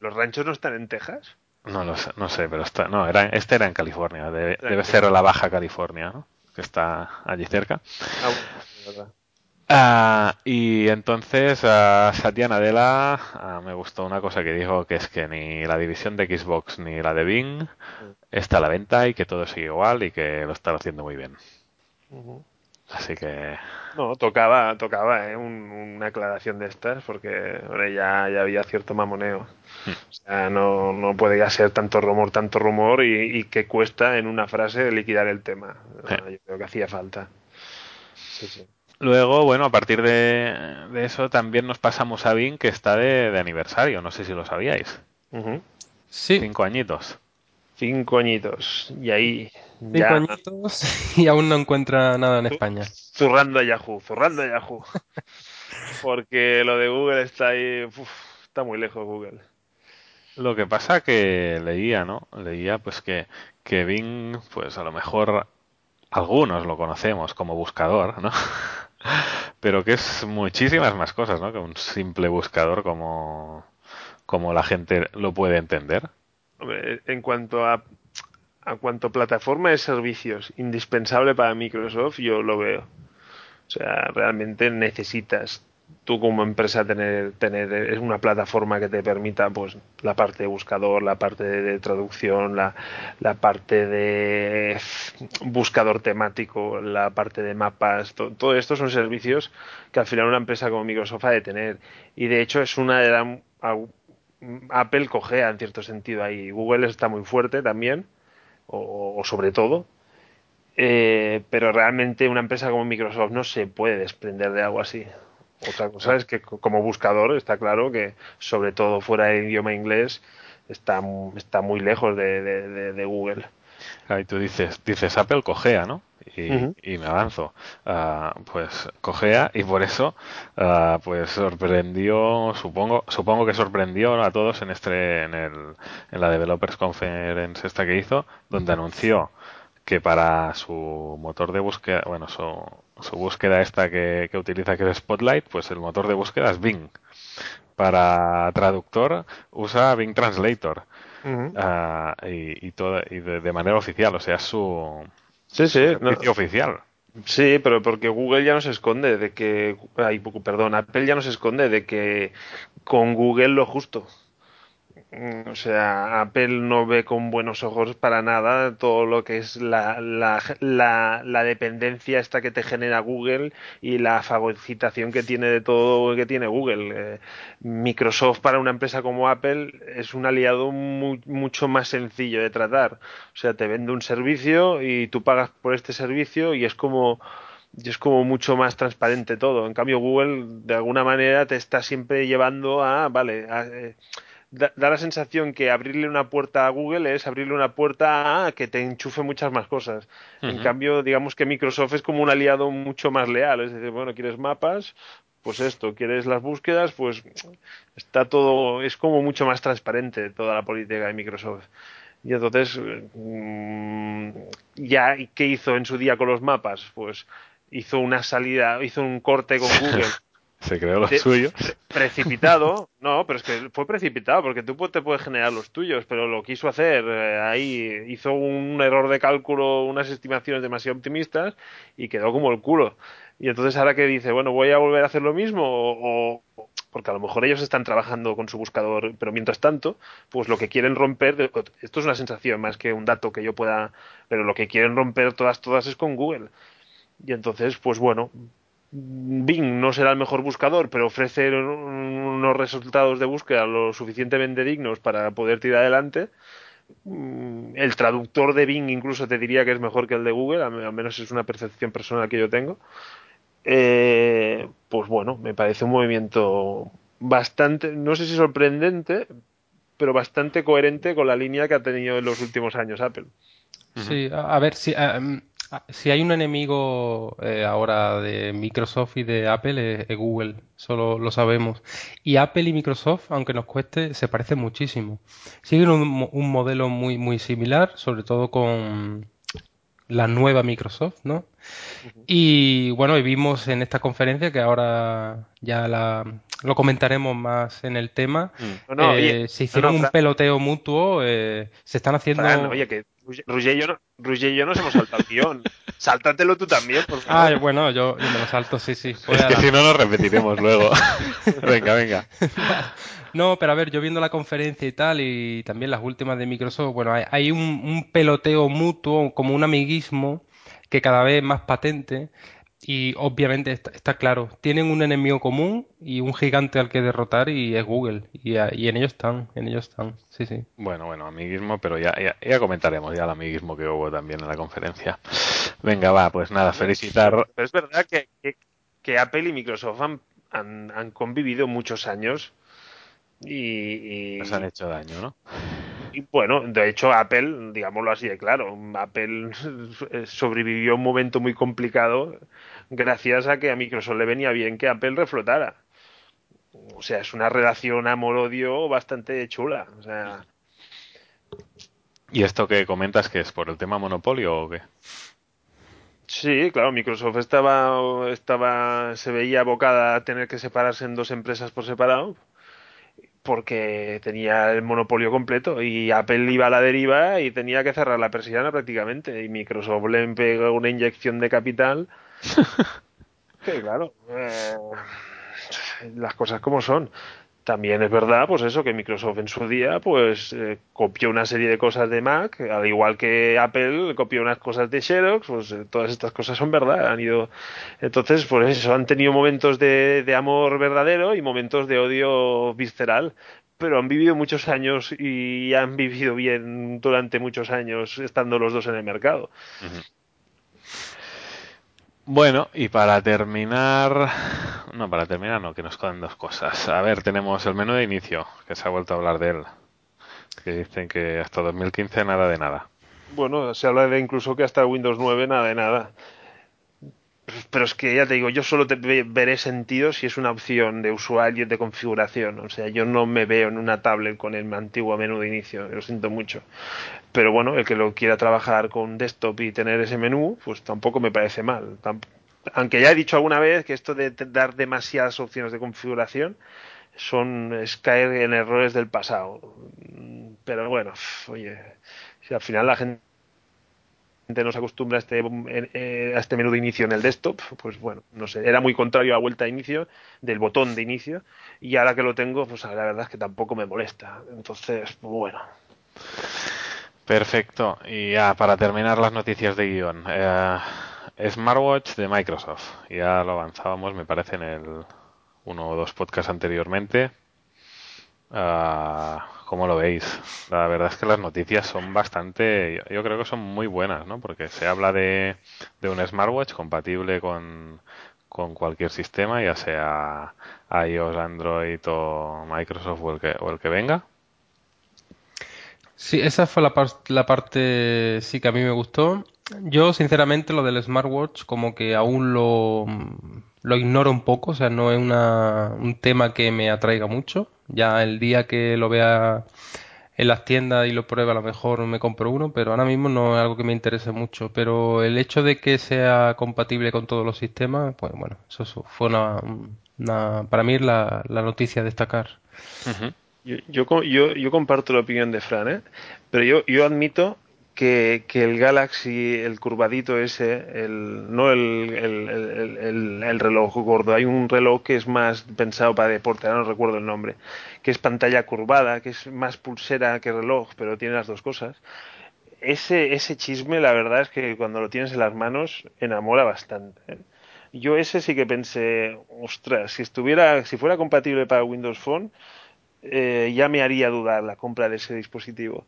¿Los ranchos no están en Texas? No lo sé, no sé, pero está, no, era, este era en California, debe, Era en debe ser la Baja California, ¿no? Que está allí cerca. Ah, bueno. Ah, y entonces a Satya Nadella ah, me gustó una cosa que dijo que es que ni la división de Xbox ni la de Bing está a la venta y que todo sigue igual y que lo están haciendo muy bien. Así que No, tocaba, tocaba ¿eh? Un- una aclaración de estas porque hombre, ya, ya había cierto mamoneo. O sea, no, no puede ya ser tanto rumor, tanto rumor y, y que cuesta en una frase liquidar el tema. Sí. Yo creo que hacía falta. Sí, sí. luego, bueno, a partir de, de eso también nos pasamos a Bing que está de, de aniversario, no sé si lo sabíais. Sí, Cinco añitos. Cinco añitos. Y ahí cinco ya añitos y aún no encuentra nada en España. zurrando a Yahoo, zurrando a Yahoo. porque lo de Google está ahí, uf, está muy lejos Google. Lo que pasa que leía, ¿no? Leía pues que, que Bing, pues a lo mejor algunos lo conocemos como buscador, ¿no? Pero que es muchísimas más cosas, ¿no? Que un simple buscador como, como la gente lo puede entender. En cuanto a, a cuanto plataforma de servicios indispensable para Microsoft, yo lo veo. O sea, realmente necesitas tú como empresa tener tener es una plataforma que te permita pues la parte de buscador, la parte de, de traducción, la, la parte de buscador temático, la parte de mapas, to- todo esto son servicios que al final una empresa como Microsoft ha de tener y de hecho es una de las Apple cogea en cierto sentido ahí. Google está muy fuerte también, o, o sobre todo. Eh, pero realmente una empresa como Microsoft no se puede desprender de algo así. Otra cosa es que co- como buscador está claro que sobre todo fuera del idioma inglés está, está muy lejos de, de- de- de Google. Ahí tú dices, dices Apple cogea, ¿no? Y, me avanzo. Ah, pues cogea y por eso ah, pues sorprendió, supongo, supongo que sorprendió a todos en este, en el, en la Developers Conference esta que hizo, donde anunció que para su motor de búsqueda, bueno, su, su búsqueda esta que, que utiliza que es Spotlight, pues el motor de búsqueda es Bing. Para traductor usa Bing Translator. Ah, y, y, todo, y de, de manera oficial, o sea, su Sí, sí, no- oficial. Sí, pero porque Google ya no se esconde de que, ay, perdón, Apple ya no se esconde de que con Google lo justo. Mm, O sea, Apple no ve con buenos ojos para nada todo lo que es la, la, la, la dependencia esta que te genera Google y la fagocitación que tiene de todo que tiene Google. Eh, Microsoft para una empresa como Apple es un aliado mu- mucho más sencillo de tratar. O sea, te vende un servicio y tú pagas por este servicio y es como y es como mucho más transparente todo. En cambio, Google de alguna manera te está siempre llevando a, vale, a, eh, da, da la sensación que abrirle una puerta a Google es abrirle una puerta a que te enchufe muchas más cosas. En cambio, digamos que Microsoft es como un aliado mucho más leal. Es decir, bueno, ¿quieres mapas? Pues esto, ¿quieres las búsquedas? Pues está todo, es como mucho más transparente toda la política de Microsoft. Y entonces, mm, ya, ¿qué hizo en su día con los mapas? Pues hizo una salida, hizo un corte con Google Se creó los de- suyos. precipitado, no, pero es que fue precipitado porque tú te puedes generar los tuyos, pero lo quiso hacer eh, ahí, hizo un error de cálculo, unas estimaciones demasiado optimistas y quedó como el culo. Y entonces ahora que dice, bueno, voy a volver a hacer lo mismo o, o- porque a lo mejor ellos están trabajando con su buscador, pero mientras tanto, pues lo que quieren romper, esto es una sensación más que un dato que yo pueda, pero lo que quieren romper todas todas es con Google. Y entonces, pues bueno, Bing no será el mejor buscador, pero ofrece unos resultados de búsqueda lo suficientemente dignos para poder tirar adelante. Mm, El traductor de Bing incluso te diría que es mejor que el de Google, al menos es una percepción personal que yo tengo. Eh, pues bueno, me parece un movimiento bastante, no sé si sorprendente, pero bastante coherente con la línea que ha tenido en los últimos años Apple. Sí, a, ver, si, a- si hay un enemigo eh, ahora de Microsoft y de Apple es, es Google, eso lo sabemos. Y Apple y Microsoft, aunque nos cueste, se parecen muchísimo. Siguen un, mo- un modelo muy, muy similar, sobre todo con la nueva Microsoft, ¿no? Y bueno, y vimos en esta conferencia que ahora ya la, lo comentaremos más en el tema. Mm. No, no, eh, oye, se hicieron no, un peloteo mutuo, eh, se están haciendo... Fran, oye, que Roger y yo, no, Roger y yo nos hemos saltado el guion. Sáltatelo tú también, por favor. Ah, bueno, yo, yo me lo salto, sí, sí. Voy Es que la- si no nos repetiremos luego. venga, venga. No, pero a ver, yo viendo la conferencia y tal, y también las últimas de Microsoft, bueno, hay, hay un, un peloteo mutuo, como un amiguismo, que cada vez es más patente, y obviamente está, está claro, tienen un enemigo común y un gigante al que derrotar, y es Google, y, a- y en ellos están, en ellos están, sí, sí. Bueno, bueno, amiguismo, pero ya, ya, ya comentaremos ya el amiguismo que hubo también en la conferencia. Venga, va, pues nada, felicitar. Pero es verdad que, que- que Apple y Microsoft han, han, han convivido muchos años y, y- Nos han hecho daño, ¿no? Y, bueno, de hecho Apple, digámoslo así de claro, Apple sobrevivió a un momento muy complicado gracias a que a Microsoft le venía bien que Apple reflotara. O sea, es una relación amor-odio bastante chula. O sea, ¿Y esto que comentas que es por el tema monopolio o qué? Sí, claro, Microsoft estaba, estaba, se veía abocada a tener que separarse en dos empresas por separado porque tenía el monopolio completo y Apple iba a la deriva y tenía que cerrar la persiana prácticamente y Microsoft le pegó una inyección de capital que claro, eh, las cosas como son. También es verdad, pues eso, que Microsoft en su día, pues eh, copió una serie de cosas de Mac, al igual que Apple copió unas cosas de Xerox, pues eh, todas estas cosas son verdad, han ido, entonces, por eso han tenido momentos de, de amor verdadero y momentos de odio visceral, pero han vivido muchos años y han vivido bien durante muchos años estando los dos en el mercado. Bueno, y para terminar, no, para terminar no, que nos quedan dos cosas. A ver, tenemos el menú de inicio, que se ha vuelto a hablar de él, que dicen que hasta 2015 nada de nada. Bueno, se habla de incluso que hasta Windows 9 nada de nada. Pero es que ya te digo, yo solo te ve- veré sentido si es una opción de usuario de configuración. O sea, yo no me veo en una tablet con el antiguo menú de inicio, lo siento mucho. Pero bueno, el que lo quiera trabajar con desktop y tener ese menú, pues tampoco me parece mal. Aunque ya he dicho alguna vez que esto de dar demasiadas opciones de configuración son es caer en errores del pasado. Pero bueno, oye, si al final la gente no se acostumbra a este, eh, este menú de inicio en el desktop, pues bueno, no sé, era muy contrario a la vuelta a inicio, del botón de inicio, y ahora que lo tengo, pues la verdad es que tampoco me molesta. Entonces, bueno. Perfecto. Y ya para terminar las noticias de guion, eh, Smartwatch de Microsoft. Ya lo avanzábamos, me parece, en el uno o dos podcasts anteriormente. Ah, ¿Cómo lo veis? La verdad es que las noticias son bastante, yo, creo que son muy buenas, ¿no? Porque se habla de, de un smartwatch compatible con, cualquier sistema, ya sea iOS, Android o Microsoft o el que, o el que venga. Sí, esa fue la, la parte sí que a mí me gustó. Yo, sinceramente, lo del smartwatch como que aún lo, lo ignoro un poco, o sea, no es una, un tema que me atraiga mucho. Ya el día que lo vea en las tiendas y lo pruebe, a lo mejor me compro uno, pero ahora mismo no es algo que me interese mucho. Pero el hecho de que sea compatible con todos los sistemas, pues bueno, eso, fue una, para mí la, la noticia a destacar. yo, yo, yo, yo, comparto la opinión de Fran, ¿eh? pero yo, yo admito que, el Galaxy, el curvadito ese, el, no el, el, el, reloj gordo, hay un reloj que es más pensado para deporte, no recuerdo el nombre, que es pantalla curvada, que es más pulsera que reloj, pero tiene las dos cosas. Ese, ese chisme, la verdad es que cuando lo tienes en las manos, enamora bastante. ¿eh? Yo ese sí que pensé, ostras, si estuviera, si fuera compatible para Windows Phone, eh, ya me haría dudar la compra de ese dispositivo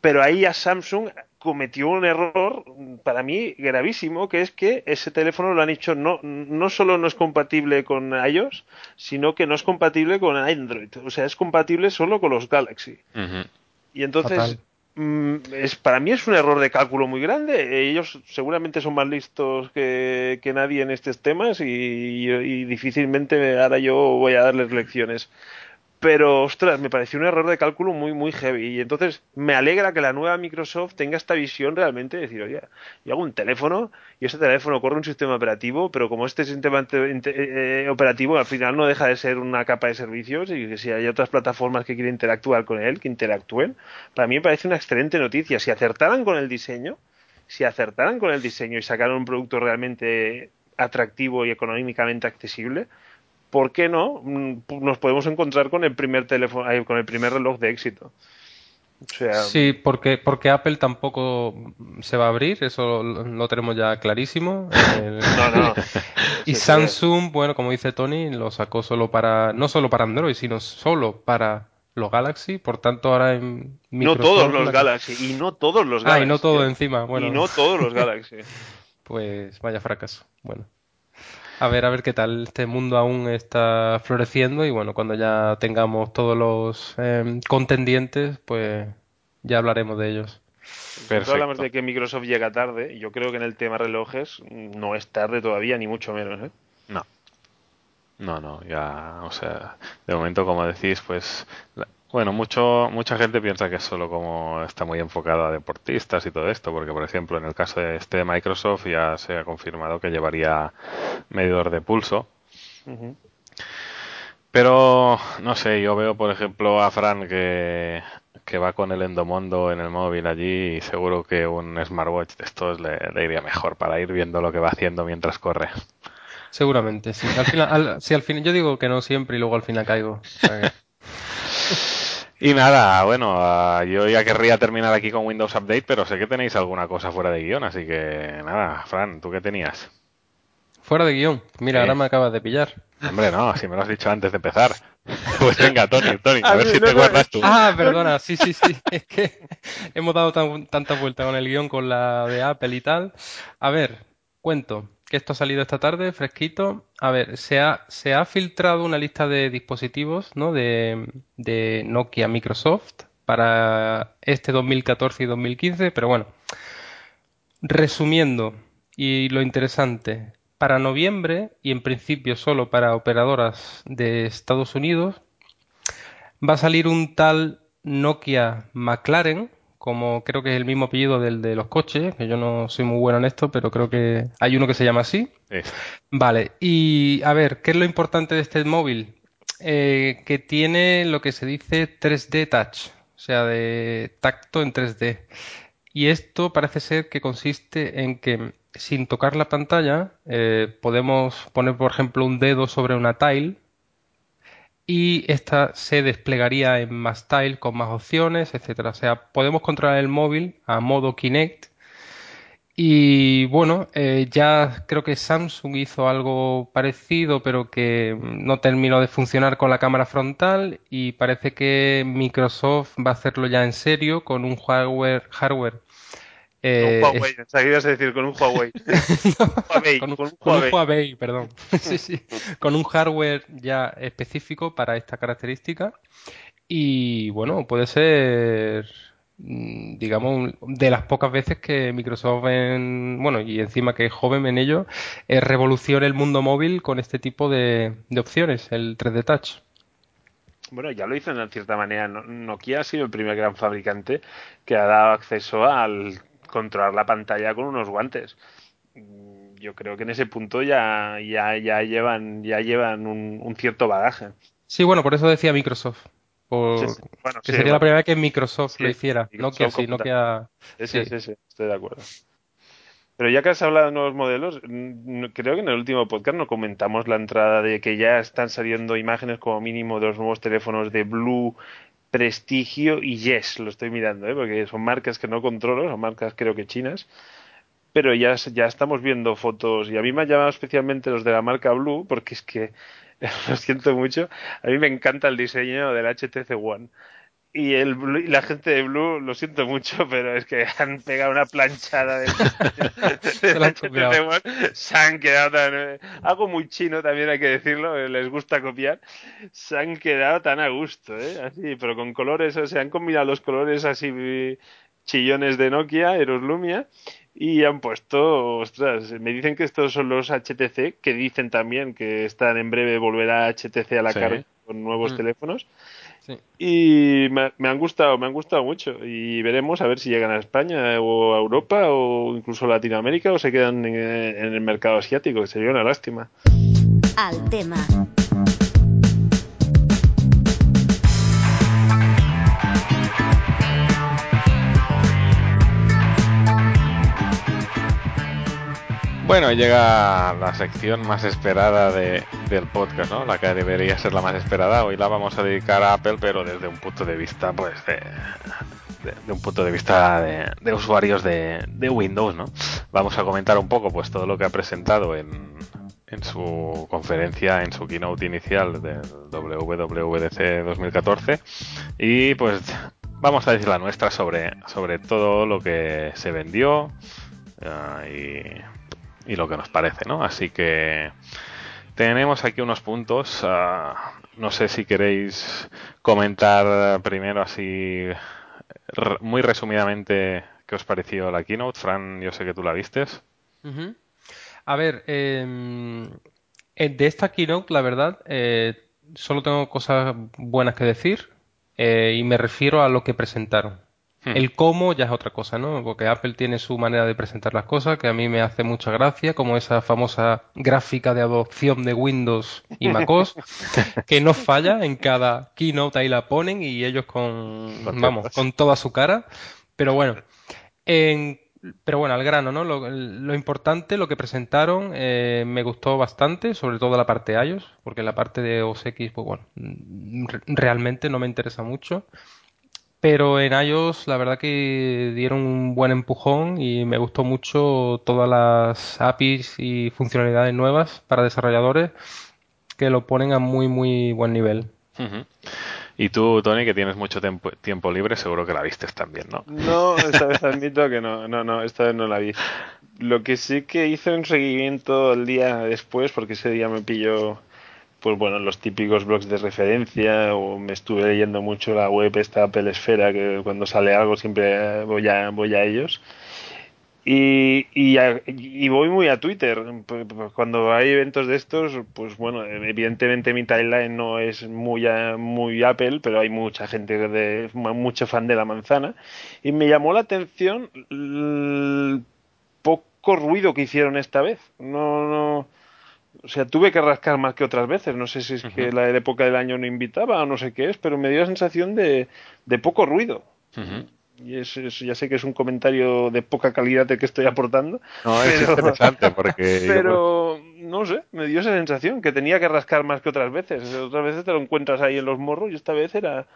pero ahí ya Samsung cometió un error para mí gravísimo, que es que ese teléfono lo han hecho no, no solo no es compatible con iOS, sino que no es compatible con Android. O sea, es compatible solo con los Galaxy. Y entonces, mm, es, para mí es un error de cálculo muy grande. Ellos seguramente son más listos que, que nadie en estos temas y, y difícilmente ahora yo voy a darles lecciones pero ostras, me pareció un error de cálculo muy, muy heavy. Y entonces me alegra que la nueva Microsoft tenga esta visión realmente de decir, oye, yo hago un teléfono y ese teléfono corre un sistema operativo, pero como este sistema eh, eh, operativo al final no deja de ser una capa de servicios y que si hay otras plataformas que quieren interactuar con él, que interactúen, para mí me parece una excelente noticia. Si acertaran con el diseño, si acertaran con el diseño y sacaran un producto realmente atractivo y económicamente accesible, ¿por qué no? Mm, nos podemos encontrar con el primer teléfono, con el primer reloj de éxito. sí, porque, porque Apple tampoco se va a abrir, eso lo, tenemos ya clarísimo. no, no. y Samsung, bueno, como dice Tony, lo sacó solo para, no solo para Android, sino solo para los Galaxy, por tanto ahora en Microsoft, No todos los Galaxy, y no todos los Galaxy. Ah, y no todo encima, bueno. Y no todos los Galaxy. pues vaya fracaso, bueno. A ver, a ver qué tal. Este mundo aún está floreciendo y bueno, cuando ya tengamos todos los em, contendientes, pues ya hablaremos de ellos. Perfecto. hablamos de que Microsoft llega tarde. y Yo creo que en el tema relojes no es tarde todavía, ni mucho menos. ¿eh? No. No, no, ya, o sea, de momento, como decís, pues bueno, mucho, mucha gente piensa que es solo como está muy enfocado a deportistas y todo esto, porque por ejemplo en el caso de este de Microsoft ya se ha confirmado que llevaría medidor de pulso. Pero no sé, yo veo por ejemplo a Fran que, que va con el Endomondo en el móvil allí y seguro que un smartwatch de estos le, iría mejor para ir viendo lo que va haciendo mientras corre. Seguramente, sí. Al final, al final, yo digo que no siempre y luego al final caigo. Y nada, bueno, ah, yo ya querría terminar aquí con Windows Update, pero sé que tenéis alguna cosa fuera de guion, así que nada, Fran, ¿tú qué tenías? Fuera de guion. Mira, ahora me acabas de pillar. Hombre, no, si me lo has dicho antes de empezar. Pues venga, Tony, Tony, a, ver si te guardas tú. Ah, perdona, sí, sí, sí. Es que hemos dado tanta vuelta con el guion, con la de Apple y tal. A ver, cuento que esto ha salido esta tarde, fresquito. A ver, se ha, se ha filtrado una lista de dispositivos ¿no? de, de Nokia Microsoft para este 2014 y 2015, pero bueno, resumiendo, y lo interesante, para noviembre, y en principio solo para operadoras de Estados Unidos, va a salir un tal Nokia McLaren, como creo que es el mismo apellido del de los coches, que yo no soy muy bueno en esto, pero creo que hay uno que se llama así. Vale, y a ver, ¿qué es lo importante de este móvil? Eh, que tiene lo que se dice 3D Touch, o sea, de tacto en 3D. Y esto parece ser que consiste en que sin tocar la pantalla eh, podemos poner, por ejemplo, un dedo sobre una tile y esta se desplegaría en más tile con más opciones, etcétera. O sea, podemos controlar el móvil a modo Kinect. Y bueno, eh, ya creo que Samsung hizo algo parecido, pero que no terminó de funcionar con la cámara frontal. Y parece que Microsoft va a hacerlo ya en serio con un hardware, hardware eh, con un Huawei, es... decir con un Huawei. con, un, Huawei. perdón. sí, sí. Con un hardware ya específico para esta característica. Y bueno, puede ser, mm, digamos, de las pocas veces que Microsoft, en, bueno, y encima que es joven en ello, eh, revoluciona el mundo móvil con este tipo de, de opciones, el 3D Touch. bueno, ya lo hizo en cierta manera. Nokia ha sido el primer gran fabricante que ha dado acceso al controlar la pantalla con unos guantes. Mm, yo creo que en ese punto ya, ya, ya llevan, ya llevan un, cierto bagaje. Sí, bueno, por eso decía Microsoft. que sería la primera vez que Microsoft lo hiciera. Nokia sí, Nokia. Sí, sí, sí, estoy de acuerdo. Pero ya que has hablado de nuevos modelos, creo que en el último podcast no comentamos la entrada de que ya están saliendo imágenes como mínimo de los nuevos teléfonos de Blue, Prestigio y Yes. Lo estoy mirando, ¿eh? porque son marcas que no controlo, son marcas creo que chinas. Pero ya, ya estamos viendo fotos y a mí me ha llamado especialmente los de la marca Blue porque es que, lo siento mucho, a mí me encanta el diseño del HTC One y, el la gente de Blue, lo siento mucho, pero es que han pegado una planchada de, se, han quedado tan, algo muy chino también hay que decirlo, les gusta copiar, se han quedado tan a gusto, ¿eh? así, pero con colores, o sea, han combinado los colores así chillones de Nokia, Eros Lumia, y han puesto, ostras, me dicen que estos son los HTC, que dicen también que están en breve volverá HTC a la cara con nuevos mm. teléfonos. Y me, han gustado, me han gustado mucho. Y veremos a ver si llegan a España o a Europa o incluso a Latinoamérica o se quedan en, en el mercado asiático, que sería una lástima. Al tema. Bueno, llega la sección más esperada de, del podcast, ¿no? La que debería ser la más esperada. Hoy la vamos a dedicar a Apple, pero desde un punto de vista, pues, de, un punto de vista de, usuarios de, Windows, ¿no? Vamos a comentar un poco, pues, todo lo que ha presentado en, en su conferencia, en su keynote inicial del WWDC 2014 y, pues, vamos a decir la nuestra sobre, sobre todo lo que se vendió uh, y y lo que nos parece, ¿no? Así que tenemos aquí unos puntos. Ah, no sé si queréis comentar primero así muy resumidamente qué os pareció la keynote. Fran, yo sé que tú la vistes. A ver, em, de esta keynote, la verdad, eh, solo tengo cosas buenas que decir eh, y me refiero a lo que presentaron. Hmm. El cómo ya es otra cosa, ¿no? Porque Apple tiene su manera de presentar las cosas que a mí me hace mucha gracia, como esa famosa gráfica de adopción de Windows y MacOS, que no falla en cada keynote ahí la ponen y ellos con, vamos, con toda su cara. Pero bueno, pero bueno, al grano, ¿no? Lo, importante, lo que presentaron, eh, me gustó bastante, sobre todo la parte de iOS, porque la parte de OS X, pues bueno, realmente no me interesa mucho. Pero en iOS la verdad que dieron un buen empujón y me gustó mucho todas las APIs y funcionalidades nuevas para desarrolladores que lo ponen a muy muy buen nivel. Y tú, Tony, que tienes mucho tiempo, tiempo libre, seguro que la vistes también, ¿no? No, esta vez admito que no, no, no, esta vez no la vi. Lo que sí que hice un seguimiento el día después, porque ese día me pilló pues bueno, los típicos blogs de referencia o me estuve leyendo mucho la web esta Apple Esfera que cuando sale algo siempre voy a, voy a ellos. Y, y, voy muy a Twitter. Cuando hay eventos de estos, pues bueno, evidentemente mi timeline no es muy, muy Apple, pero hay mucha gente, de, mucho fan de la manzana. Y me llamó la atención el poco ruido que hicieron esta vez. No, no, o sea, tuve que rascar más que otras veces. No sé si es que la época del año no invitaba o no sé qué es, pero me dio la sensación de, de poco ruido. Y eso, ya sé que es un comentario de poca calidad el que estoy aportando. No, es interesante porque. Pero, no sé, me dio esa sensación que tenía que rascar más que otras veces. Otras veces te lo encuentras ahí en los morros y esta vez era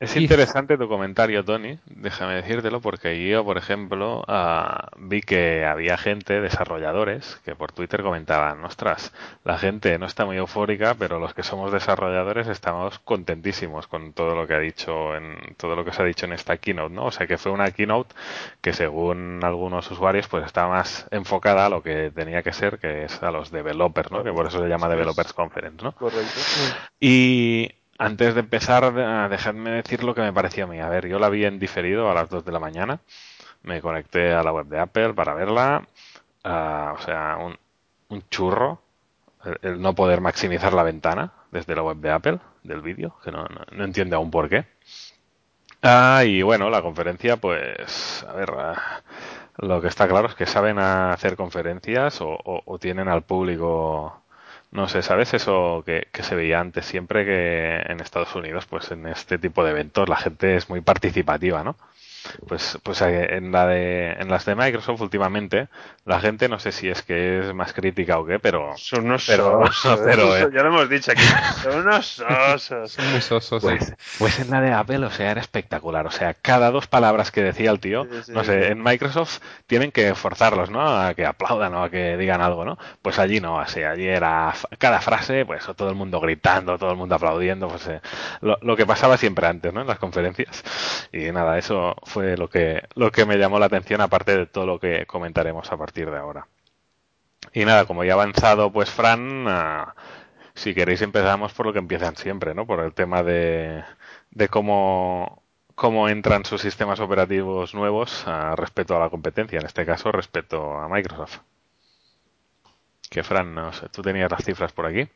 es interesante tu comentario, Tony, déjame decírtelo, porque yo, por ejemplo, ah, vi que había gente, desarrolladores, que por Twitter comentaban, ostras, la gente no está muy eufórica, pero los que somos desarrolladores estamos contentísimos con todo lo que ha dicho, en todo lo que se ha dicho en esta keynote, ¿no? O sea que fue una keynote que según algunos usuarios, pues estaba más enfocada a lo que tenía que ser, que es a los developers, ¿no? Que por eso se llama Developers Conference, ¿no? Correcto. Y antes de empezar, dejadme decir lo que me pareció a mí. A ver, yo la vi en diferido a las 2 de la mañana. Me conecté a la web de Apple para verla. Ah, o sea, un, churro. El, no poder maximizar la ventana desde la web de Apple, del vídeo, que no, no, no entiende aún por qué. Ah, y bueno, la conferencia, pues, a ver, ah, lo que está claro es que saben hacer conferencias o, o- o tienen al público, no sé, ¿sabes? Eso que, que se veía antes siempre que en Estados Unidos, pues en este tipo de eventos la gente es muy participativa, ¿no? Pues, pues eh, en la de, en las de Microsoft últimamente, la gente no sé si es que es más crítica o qué, pero Son unos Pero- sosos. pero, eh. Ya lo hemos dicho aquí. Son unos sosos. Son muy sosos. sí. Pues, pues en la de Apple, o sea, era espectacular. O sea, cada dos palabras que decía el tío, Sí, sí, no sí. sé, en Microsoft tienen que forzarlos, ¿no? A que aplaudan o a que digan algo, ¿no? Pues allí no, así, allí era cada frase, pues todo el mundo gritando, todo el mundo aplaudiendo, pues eh, lo, lo que pasaba siempre antes, ¿no? En las conferencias. Y nada, eso fue lo que, lo que me llamó la atención, aparte de todo lo que comentaremos a partir de ahora. Y nada, como ya ha avanzado, pues Fran, ah, si queréis empezamos por lo que empiezan siempre, ¿no? Por el tema de, de cómo, cómo entran sus sistemas operativos nuevos ah, respecto a la competencia, en este caso respecto a Microsoft. Que Fran, no sé, tú tenías las cifras por aquí.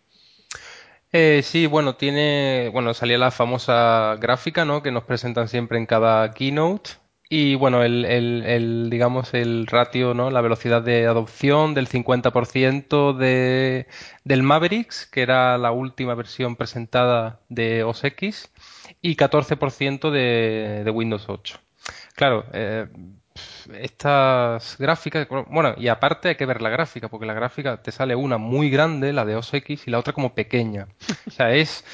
Eh, sí, bueno, tiene, bueno, salía la famosa gráfica, ¿no? Que nos presentan siempre en cada keynote. Y bueno, el, el- el, digamos, el ratio, ¿no? La velocidad de adopción del 50% de, del Mavericks, que era la última versión presentada de OS X, y 14% de, de Windows 8. Claro, eh, estas gráficas, bueno, y aparte hay que ver la gráfica, porque la gráfica te sale una muy grande, la de OS X, y la otra como pequeña. O sea, es,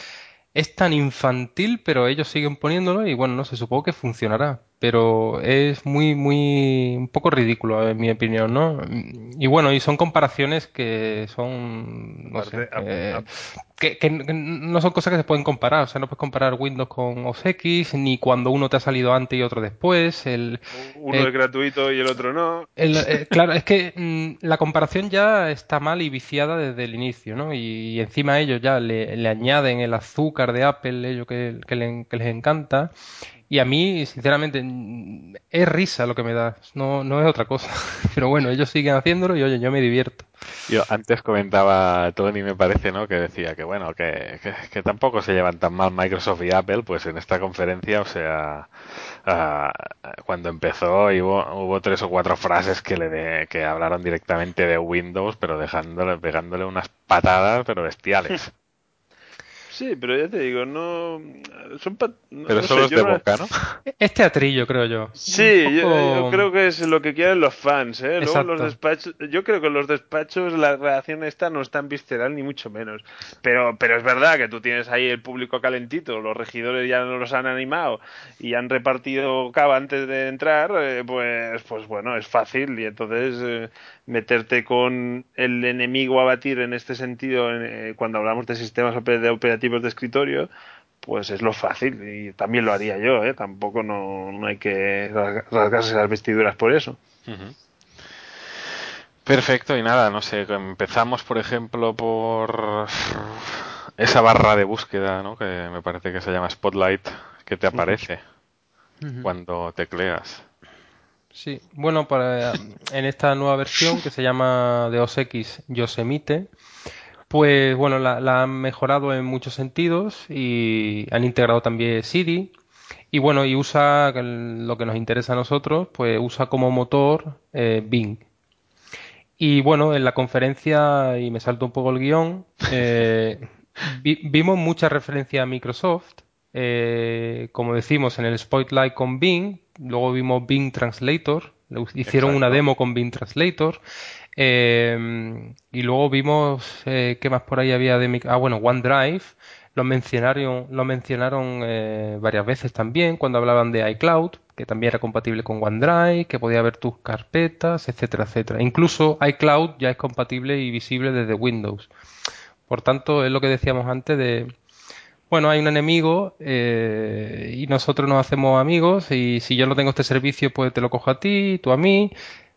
es tan infantil, pero ellos siguen poniéndolo y bueno, no sé, supongo que funcionará. Pero es muy, muy, un poco ridículo, en mi opinión, ¿no? Y bueno, y son comparaciones que son, no sé, eh, que, no son cosas que se pueden comparar. O sea, no puedes comparar Windows con OS X, ni cuando uno te ha salido antes y otro después. El, Uno Eh, es gratuito y el otro no. el- eh, claro, es que mm, la comparación ya está mal y viciada desde el inicio, ¿no? Y, encima ellos ya le, le añaden el azúcar de Apple, ello que, que le- que les encanta. Y a mí, sinceramente, es risa lo que me da, no, no es otra cosa. Pero bueno, ellos siguen haciéndolo y oye, yo me divierto. Yo antes comentaba Tony, me parece, ¿no? Que decía que bueno, que, que, que tampoco se llevan tan mal Microsoft y Apple, pues en esta conferencia, o sea, ah, cuando empezó hubo, hubo tres o cuatro frases que le de- que hablaron directamente de Windows, pero dejándole, pegándole unas patadas, pero bestiales. Sí, pero ya te digo, no. Son pa- no- Pero no solo sé, es de no- boca, ¿no? Es teatrillo, creo yo. Sí, yo, creo que es lo que quieren los fans, ¿eh? Luego Exacto. los despachos, yo creo que en los despachos la reacción esta no es tan visceral ni mucho menos. Pero, pero es verdad que tú tienes ahí el público calentito, los regidores ya no los han animado y han repartido cava antes de entrar, eh, pues, pues bueno, es fácil y entonces eh, meterte con el enemigo a batir en este sentido, eh, cuando hablamos de sistemas de operativos de escritorio, pues es lo fácil y también lo haría yo, ¿eh? Tampoco no, no hay que rasga- rasgarse las vestiduras por eso. Perfecto, y nada, no sé, empezamos por ejemplo por esa barra de búsqueda, ¿no? Que me parece que se llama Spotlight, que te aparece Ujú. cuando tecleas. Sí, bueno, para, en esta nueva versión que se llama de OS X Yosemite, pues bueno, la, la han mejorado en muchos sentidos y han integrado también Siri. Y bueno, y usa lo que nos interesa a nosotros, pues usa como motor eh, Bing. Y bueno, en la conferencia, y me salto un poco el guion, eh, vi- vimos mucha referencia a Microsoft, eh, como decimos en el Spotlight con Bing, luego vimos Bing Translator, hicieron una demo con Bing Translator, eh, y luego vimos, eh, ¿qué más por ahí había de Ah, bueno, OneDrive, lo mencionaron, lo mencionaron eh, varias veces también cuando hablaban de iCloud, que también era compatible con OneDrive, que podía ver tus carpetas, etcétera, etcétera. Incluso iCloud ya es compatible y visible desde Windows. Por tanto, es lo que decíamos antes de, bueno, hay un enemigo eh, y nosotros nos hacemos amigos y si yo no tengo este servicio, pues te lo cojo a ti, tú a mí.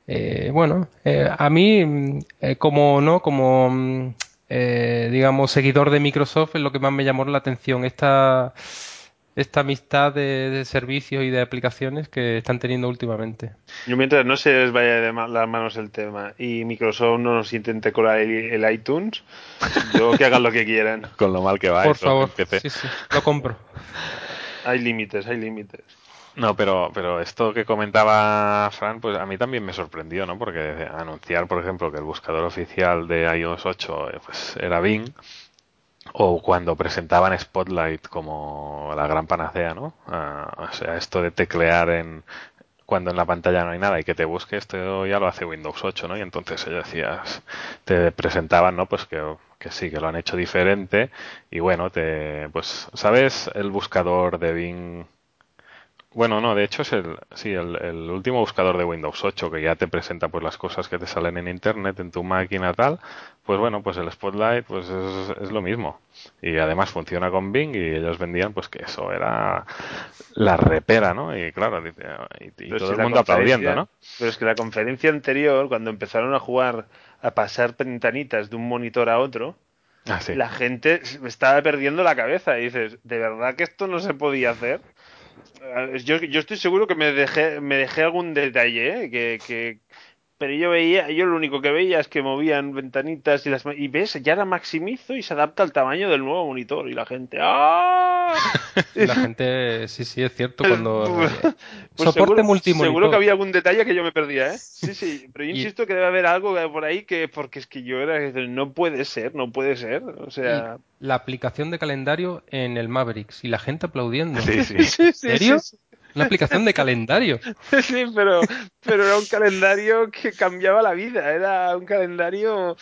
Eh, bueno, eh, a mí, mm, eh, como no, como mm, eh, digamos seguidor de Microsoft, es lo que más me llamó la atención. Esta, esta amistad de, de servicios y de aplicaciones que están teniendo últimamente. Yo mientras no se les vaya de ma- las manos el tema y Microsoft no nos intente colar el, el iTunes, yo que hagan lo que quieran. Con lo mal que va Por eso, favor, sí, sí, lo compro. Hay límites, hay límites. No, pero, pero esto que comentaba Fran, pues a mí también me sorprendió, ¿no? Porque anunciar, por ejemplo, que el buscador oficial de iOS 8 eh, pues, era Bing, o cuando presentaban Spotlight como la gran panacea, ¿no? Ah, o sea, esto de teclear en cuando en la pantalla no hay nada y que te busque, esto ya lo hace Windows 8, ¿no? Y entonces ellos decías, te presentaban, ¿no? Pues que, que sí, que lo han hecho diferente y bueno, te, pues, ¿sabes el buscador de Bing? Bueno, no, de hecho es el, sí, el, el último buscador de Windows 8 que ya te presenta pues las cosas que te salen en internet en tu máquina tal, pues bueno, pues el Spotlight pues es, es lo mismo y además funciona con Bing y ellos vendían pues que eso era la repera, ¿no? Y claro, y, y todo el mundo aplaudiendo, ¿no? Pero es que la conferencia anterior, cuando empezaron a jugar, a pasar ventanitas de un monitor a otro, Ah, sí. la gente estaba perdiendo la cabeza. Y dices, ¿de verdad que esto no se podía hacer? Yo, yo estoy seguro que me dejé, me dejé algún detalle, ¿eh? que, que- pero yo veía, yo lo único que veía es que movían ventanitas y las y ves, ya la maximizo y se adapta al tamaño del nuevo monitor y la gente ¡ah! La gente, sí, sí, es cierto, cuando... Pues eh, soporte seguro, multimonitor. seguro que había algún detalle que yo me perdía, ¿eh? Sí, sí, pero yo Y- insisto que debe haber algo por ahí que, porque es que yo era, no puede ser, no puede ser, o sea... La aplicación de calendario en el Mavericks y la gente aplaudiendo. Sí, sí. Sí, sí, ¿En serio? sí, Una aplicación de calendario. sí, pero, pero era un calendario que cambiaba la vida, era un calendario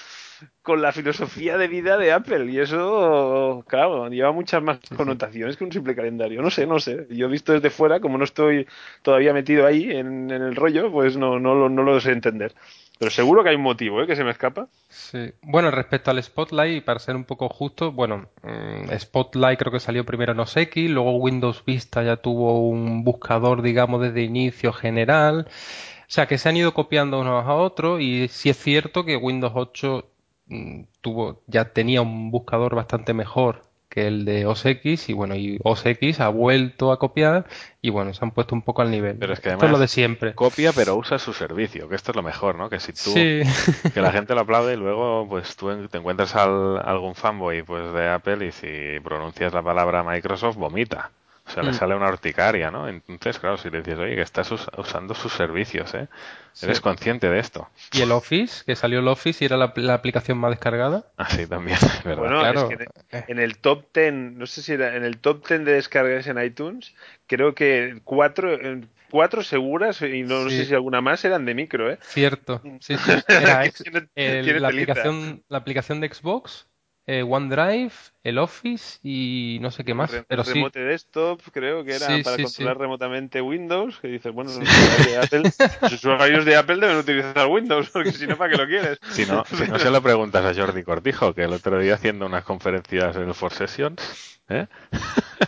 con la filosofía de vida de Apple y eso, claro, lleva muchas más connotaciones que un simple calendario. No sé, no sé. Yo he visto desde fuera, como no estoy todavía metido ahí en, en el rollo, pues no, no, lo- no lo sé entender. Pero seguro que hay un motivo, ¿eh? Que se me escapa. Sí. Bueno, respecto al Spotlight, para ser un poco justo, bueno, mm, Spotlight creo que salió primero en OS X, luego Windows Vista ya tuvo un buscador, digamos, desde inicio general. O sea, que se han ido copiando unos a otros y sí es cierto que Windows 8 mm, tuvo, ya tenía un buscador bastante mejor que el de OS X y bueno, y OS X ha vuelto a copiar y bueno, se han puesto un poco al nivel. Pero es que Esto es lo además de siempre. Copia, pero usa su servicio, que esto es lo mejor, ¿no? Que si tú, Sí. que la gente lo aplaude y luego pues tú te encuentras al, algún fanboy pues de Apple y si pronuncias la palabra Microsoft vomita. O sea, le Mm. sale una urticaria, ¿no? Entonces, claro, si le dices, oye, que estás us- usando sus servicios, ¿eh? Sí. Eres consciente de esto. Y el Office, que salió el Office y era la, la aplicación más descargada. Así también, es verdad. Bueno, claro. es que en el top 10, no sé si era en el top 10 de descargas en iTunes, creo que cuatro, eh, cuatro seguras y no, no Sí. sé si alguna más eran de micro, ¿eh? Cierto, sí, sí. Era ex- Tiene- el- tiene la, aplicación, la aplicación de Xbox, eh, OneDrive, el Office y no sé qué más. Re- Pero sí, remote desktop, creo que era Sí, para sí, controlar sí. remotamente Windows, que dices, bueno, los usuarios de Apple, los usuarios de Apple deben utilizar Windows, porque si no, ¿para qué lo quieres? Si no, si no se lo preguntas a Jordi Cortijo, que el otro día haciendo unas conferencias en el Four Sessions, ¿eh?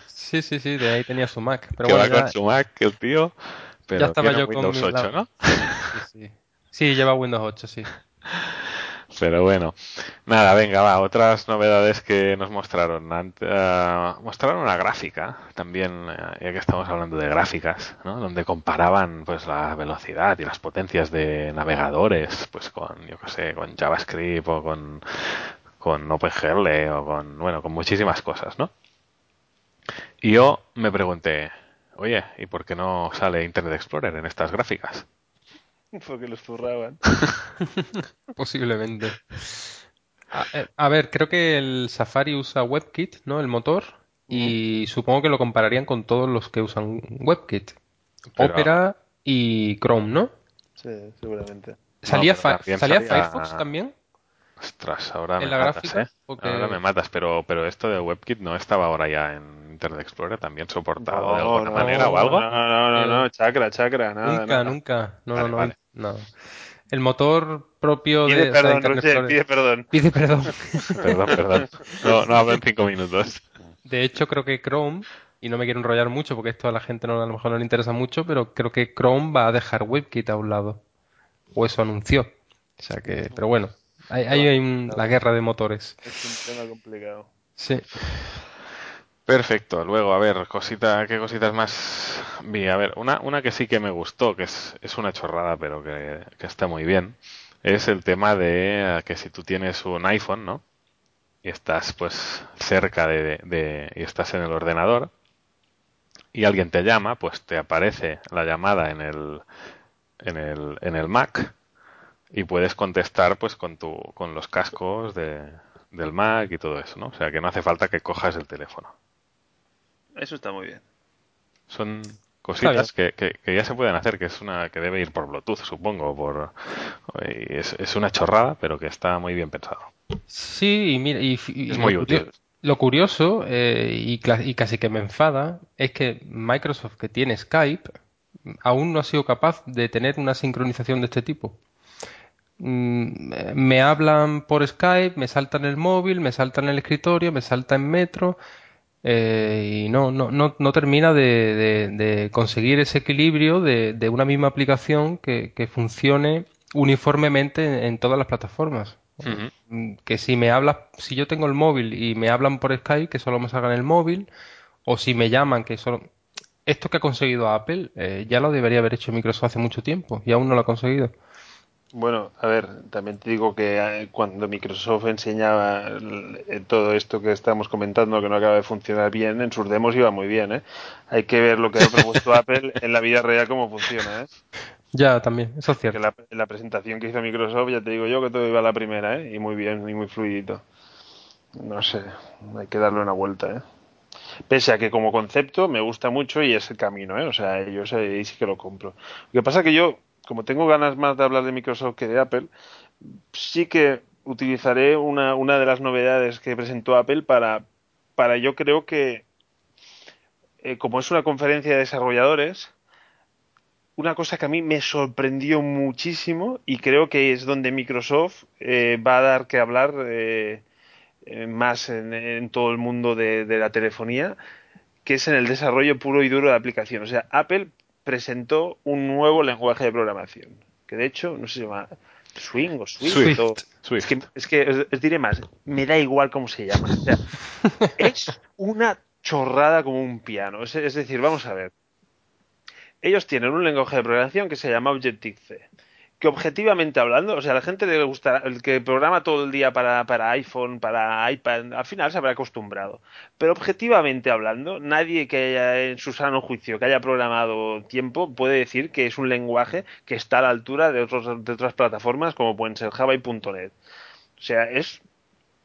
sí, sí, sí, de ahí tenía su Mac. Pero que bueno, va ya, con su Mac, el tío, pero ya estaba yo con Windows mi 8, lado. ¿no? sí, sí. Sí, lleva Windows 8, sí. Pero bueno, nada, venga, va, otras novedades que nos mostraron. Eh, mostraron una gráfica, también, eh, ya que estamos hablando de gráficas, ¿no? Donde comparaban pues la velocidad y las potencias de navegadores, pues con, yo qué sé, con JavaScript o con, con OpenGL o con, bueno, con muchísimas cosas, ¿no? Y yo me pregunté, oye, ¿y por qué no sale Internet Explorer en estas gráficas? Porque los zurraban. Posiblemente. A, eh, a ver, creo que el Safari usa WebKit, ¿no? El motor. Y supongo que lo compararían con todos los que usan WebKit. Pero- Opera y Chrome, ¿no? Sí, seguramente. ¿Salía, ¿salía salía- Firefox también? Ostras, ahora ¿En me la matas, gráfica? ¿eh? Ahora me matas, pero, pero esto de WebKit no estaba ahora ya en Internet Explorer también soportado de alguna no, manera o algo. No, no, no, no, chakra, chakra, nada. nunca, nada. nunca. No, Vale, no, no, vale. No. El motor propio Pide de o sea, perdón, Explorer- pide perdón. Pide perdón. Perdón, perdón. No, no hablo en cinco minutos. De hecho, creo que Chrome, y no me quiero enrollar mucho porque esto a la gente no, a lo mejor no le interesa mucho, pero creo que Chrome va a dejar WebKit a un lado. O eso anunció. O sea que, pero bueno, ahí ahí hay un- la guerra de motores. Es un tema complicado. Sí. Perfecto. Luego, a ver, cosita, ¿qué cositas más vi? A ver, una, una que sí que me gustó, que es, es una chorrada, pero que, que está muy bien, es el tema de que si tú tienes un iPhone, ¿no? Y estás pues cerca de, de, y estás en el ordenador y alguien te llama, pues te aparece la llamada en el, en el, en el Mac y puedes contestar pues con tu, con los cascos de, del Mac y todo eso, ¿no? O sea que no hace falta que cojas el teléfono. Eso está muy bien. Son cositas que, que, que, ya se pueden hacer, que es una que debe ir por Bluetooth, supongo, por es, es una chorrada, pero que está muy bien pensado. Sí, y mira, y, y es muy lo, útil. Lo curioso eh, y, y, casi que me enfada es que Microsoft, que tiene Skype, aún no ha sido capaz de tener una sincronización de este tipo. Mm, me hablan por Skype, me saltan el móvil, me saltan el escritorio, me salta en metro eh, y no, no, no, no termina de, de, de, conseguir ese equilibrio de, de una misma aplicación que, que funcione uniformemente en, en, todas las plataformas. Uh -huh. Que si me hablas, si yo tengo el móvil y me hablan por Skype, que solo me salga en el móvil, o si me llaman, que solo... Esto que ha conseguido Apple eh, ya lo debería haber hecho Microsoft hace mucho tiempo y aún no lo ha conseguido. Bueno, a ver, también te digo que eh, cuando Microsoft enseñaba todo esto que estamos comentando que no acaba de funcionar bien, en sus demos iba muy bien, ¿eh? Hay que ver lo que ha propuesto Apple en la vida real cómo funciona, ¿eh? Ya, también, eso es cierto. La, la, presentación que hizo Microsoft, ya te digo yo que todo iba a la primera, ¿eh? Y muy bien, y muy fluidito. No sé, hay que darle una vuelta, ¿eh? Pese a que como concepto me gusta mucho y es el camino, ¿eh? O sea, yo ahí sí que lo compro. Lo que pasa que yo como tengo ganas más de hablar de Microsoft que de Apple, sí que utilizaré una, una de las novedades que presentó Apple para, para yo creo que, eh, como es una conferencia de desarrolladores, una cosa que a mí me sorprendió muchísimo y creo que es donde Microsoft eh, va a dar que hablar eh, más en, en, todo el mundo de, de la telefonía, que es en el desarrollo puro y duro de aplicación. O sea, Apple presentó un nuevo lenguaje de programación, que de hecho, no sé si se llama Swing o Swift. Swift. O, Swift. Es que, es que os, os, diré más, me da igual cómo se llama. O sea, es una chorrada como un piano. Es, es, decir, vamos a ver. Ellos tienen un lenguaje de programación que se llama Objective-C que objetivamente hablando, o sea, la gente le gusta, el que programa todo el día para, para iPhone, para iPad, al final se habrá acostumbrado. Pero objetivamente hablando, nadie que haya en su sano juicio, que haya programado tiempo, puede decir que es un lenguaje que está a la altura de, otros, de otras plataformas como pueden ser Java y .NET. O sea, es,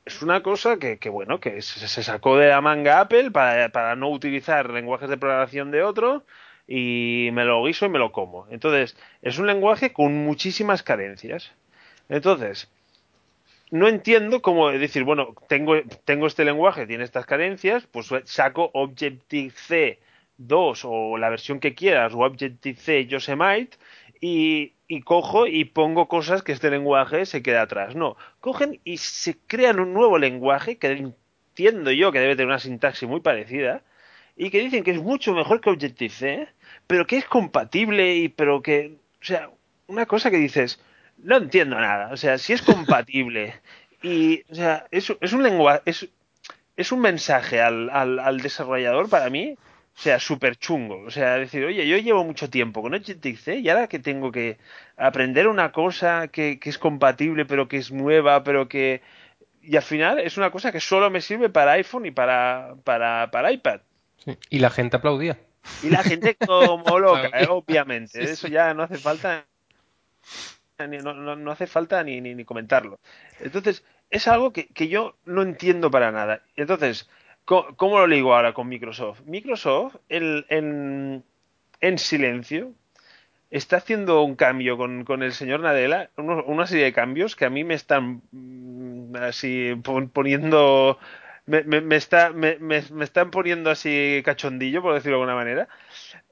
es una cosa que, que bueno, que se, se, sacó de la manga Apple para, para no utilizar lenguajes de programación de otro y me lo guiso y me lo como. Entonces, es un lenguaje con muchísimas carencias. Entonces, no entiendo cómo decir, bueno, tengo, tengo este lenguaje, tiene estas carencias, pues saco Objective-C 2 o la versión que quieras, o Objective-C Yosemite, y, y, cojo y pongo cosas que este lenguaje se queda atrás. No, cogen y se crean un nuevo lenguaje que entiendo yo que debe tener una sintaxis muy parecida, y que dicen que es mucho mejor que Objective-C, pero que es compatible y pero que, o sea, una cosa que dices, no entiendo nada, o sea, si es compatible y, o sea, es, es un lenguaje, es, es un mensaje al, al, al desarrollador para mí, o sea, súper chungo. O sea, decir, oye, yo llevo mucho tiempo con Objective-C y ahora que tengo que aprender una cosa que, que es compatible, pero que es nueva, pero que... Y al final es una cosa que solo me sirve para iPhone y para, para, para iPad. Sí. Y la gente aplaudía. Y la gente como loca, ¿eh? obviamente. Sí, sí. Eso ya no hace falta no, no, no hace falta ni, ni, ni, comentarlo. Entonces, es algo que, que, yo no entiendo para nada. Entonces, ¿cómo, cómo lo ligo ahora con Microsoft? Microsoft, el, en, en, silencio, está haciendo un cambio con, con el señor Nadella, uno, una serie de cambios que a mí me están mm, así poniendo me, me, está, me, me, están poniendo así cachondillo, por decirlo de alguna manera,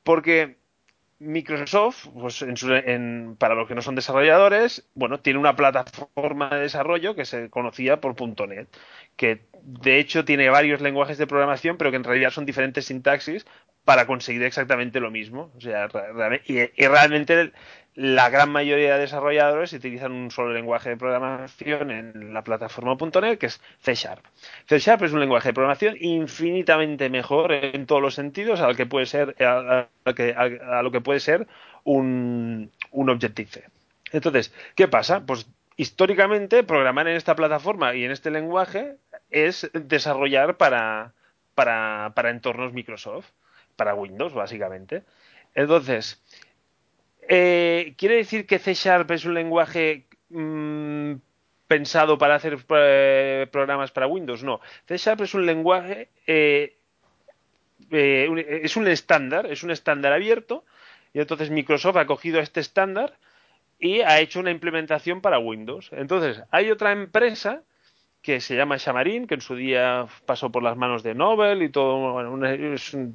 porque Microsoft, pues en su, en, para los que no son desarrolladores, bueno, tiene una plataforma de desarrollo que se conocía por .NET, que de hecho tiene varios lenguajes de programación, pero que en realidad son diferentes sintaxis para conseguir exactamente lo mismo. O sea, y, realmente la gran mayoría de desarrolladores utilizan un solo lenguaje de programación en la plataforma .NET, que es C Sharp. C Sharp es un lenguaje de programación infinitamente mejor en todos los sentidos a lo que puede ser, a, lo que puede ser un, un Objective-C. Entonces, ¿qué pasa? Pues históricamente programar en esta plataforma y en este lenguaje es desarrollar para, para, para entornos Microsoft, para Windows, básicamente. Entonces, eh, ¿quiere decir que C Sharp es un lenguaje mm, pensado para hacer eh, programas para Windows? No. C Sharp es un lenguaje, eh, es un estándar, es un estándar abierto, y entonces Microsoft ha cogido este estándar y ha hecho una implementación para Windows. Entonces, hay otra empresa que se llama Xamarin, que en su día pasó por las manos de Nobel y todo,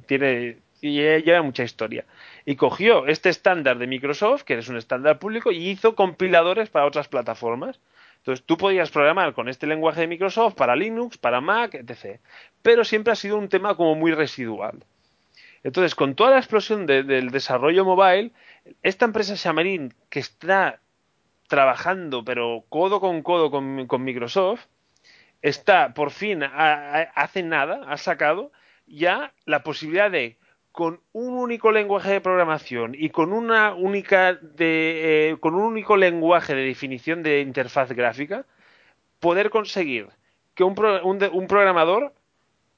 tiene y lleva mucha historia. Y cogió este estándar de Microsoft, que es un estándar público, y hizo compiladores para otras plataformas. Entonces tú podías programar con este lenguaje de Microsoft para Linux, para Mac, etc. Pero siempre ha sido un tema como muy residual. Entonces, con toda la explosión del desarrollo mobile, esta empresa Xamarin, que está trabajando, pero codo con codo con Microsoft, está por fin, hace nada, ha sacado ya la posibilidad de con un único lenguaje de programación y con una única de, eh, con un único lenguaje de definición de interfaz gráfica poder conseguir que un, un, programador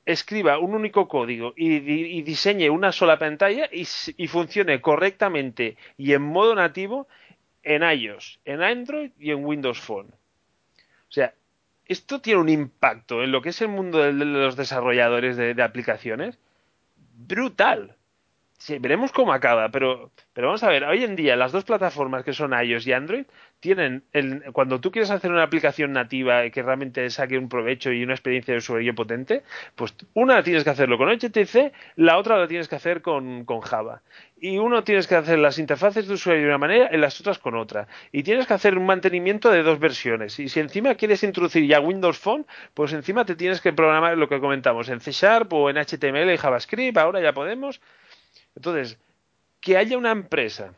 escriba un único código y, diseñe una sola pantalla y, y, funcione correctamente y en modo nativo en iOS, en Android y en Windows Phone. O sea, esto tiene un impacto en lo que es el mundo de los desarrolladores de, aplicaciones brutal. Sí, veremos cómo acaba, pero, pero vamos a ver, hoy en día las dos plataformas que son iOS y Android tienen, el, cuando tú quieres hacer una aplicación nativa que realmente saque un provecho y una experiencia de usuario potente, pues una tienes que hacerlo con HTC, la otra la tienes que hacer con, con Java. Y uno tienes que hacer las interfaces de usuario de una manera y las otras con otra. Y tienes que hacer un mantenimiento de dos versiones. Y si encima quieres introducir ya Windows Phone, pues encima te tienes que programar lo que comentamos en C Sharp o en HTML y JavaScript, ahora ya podemos. Entonces, que haya una empresa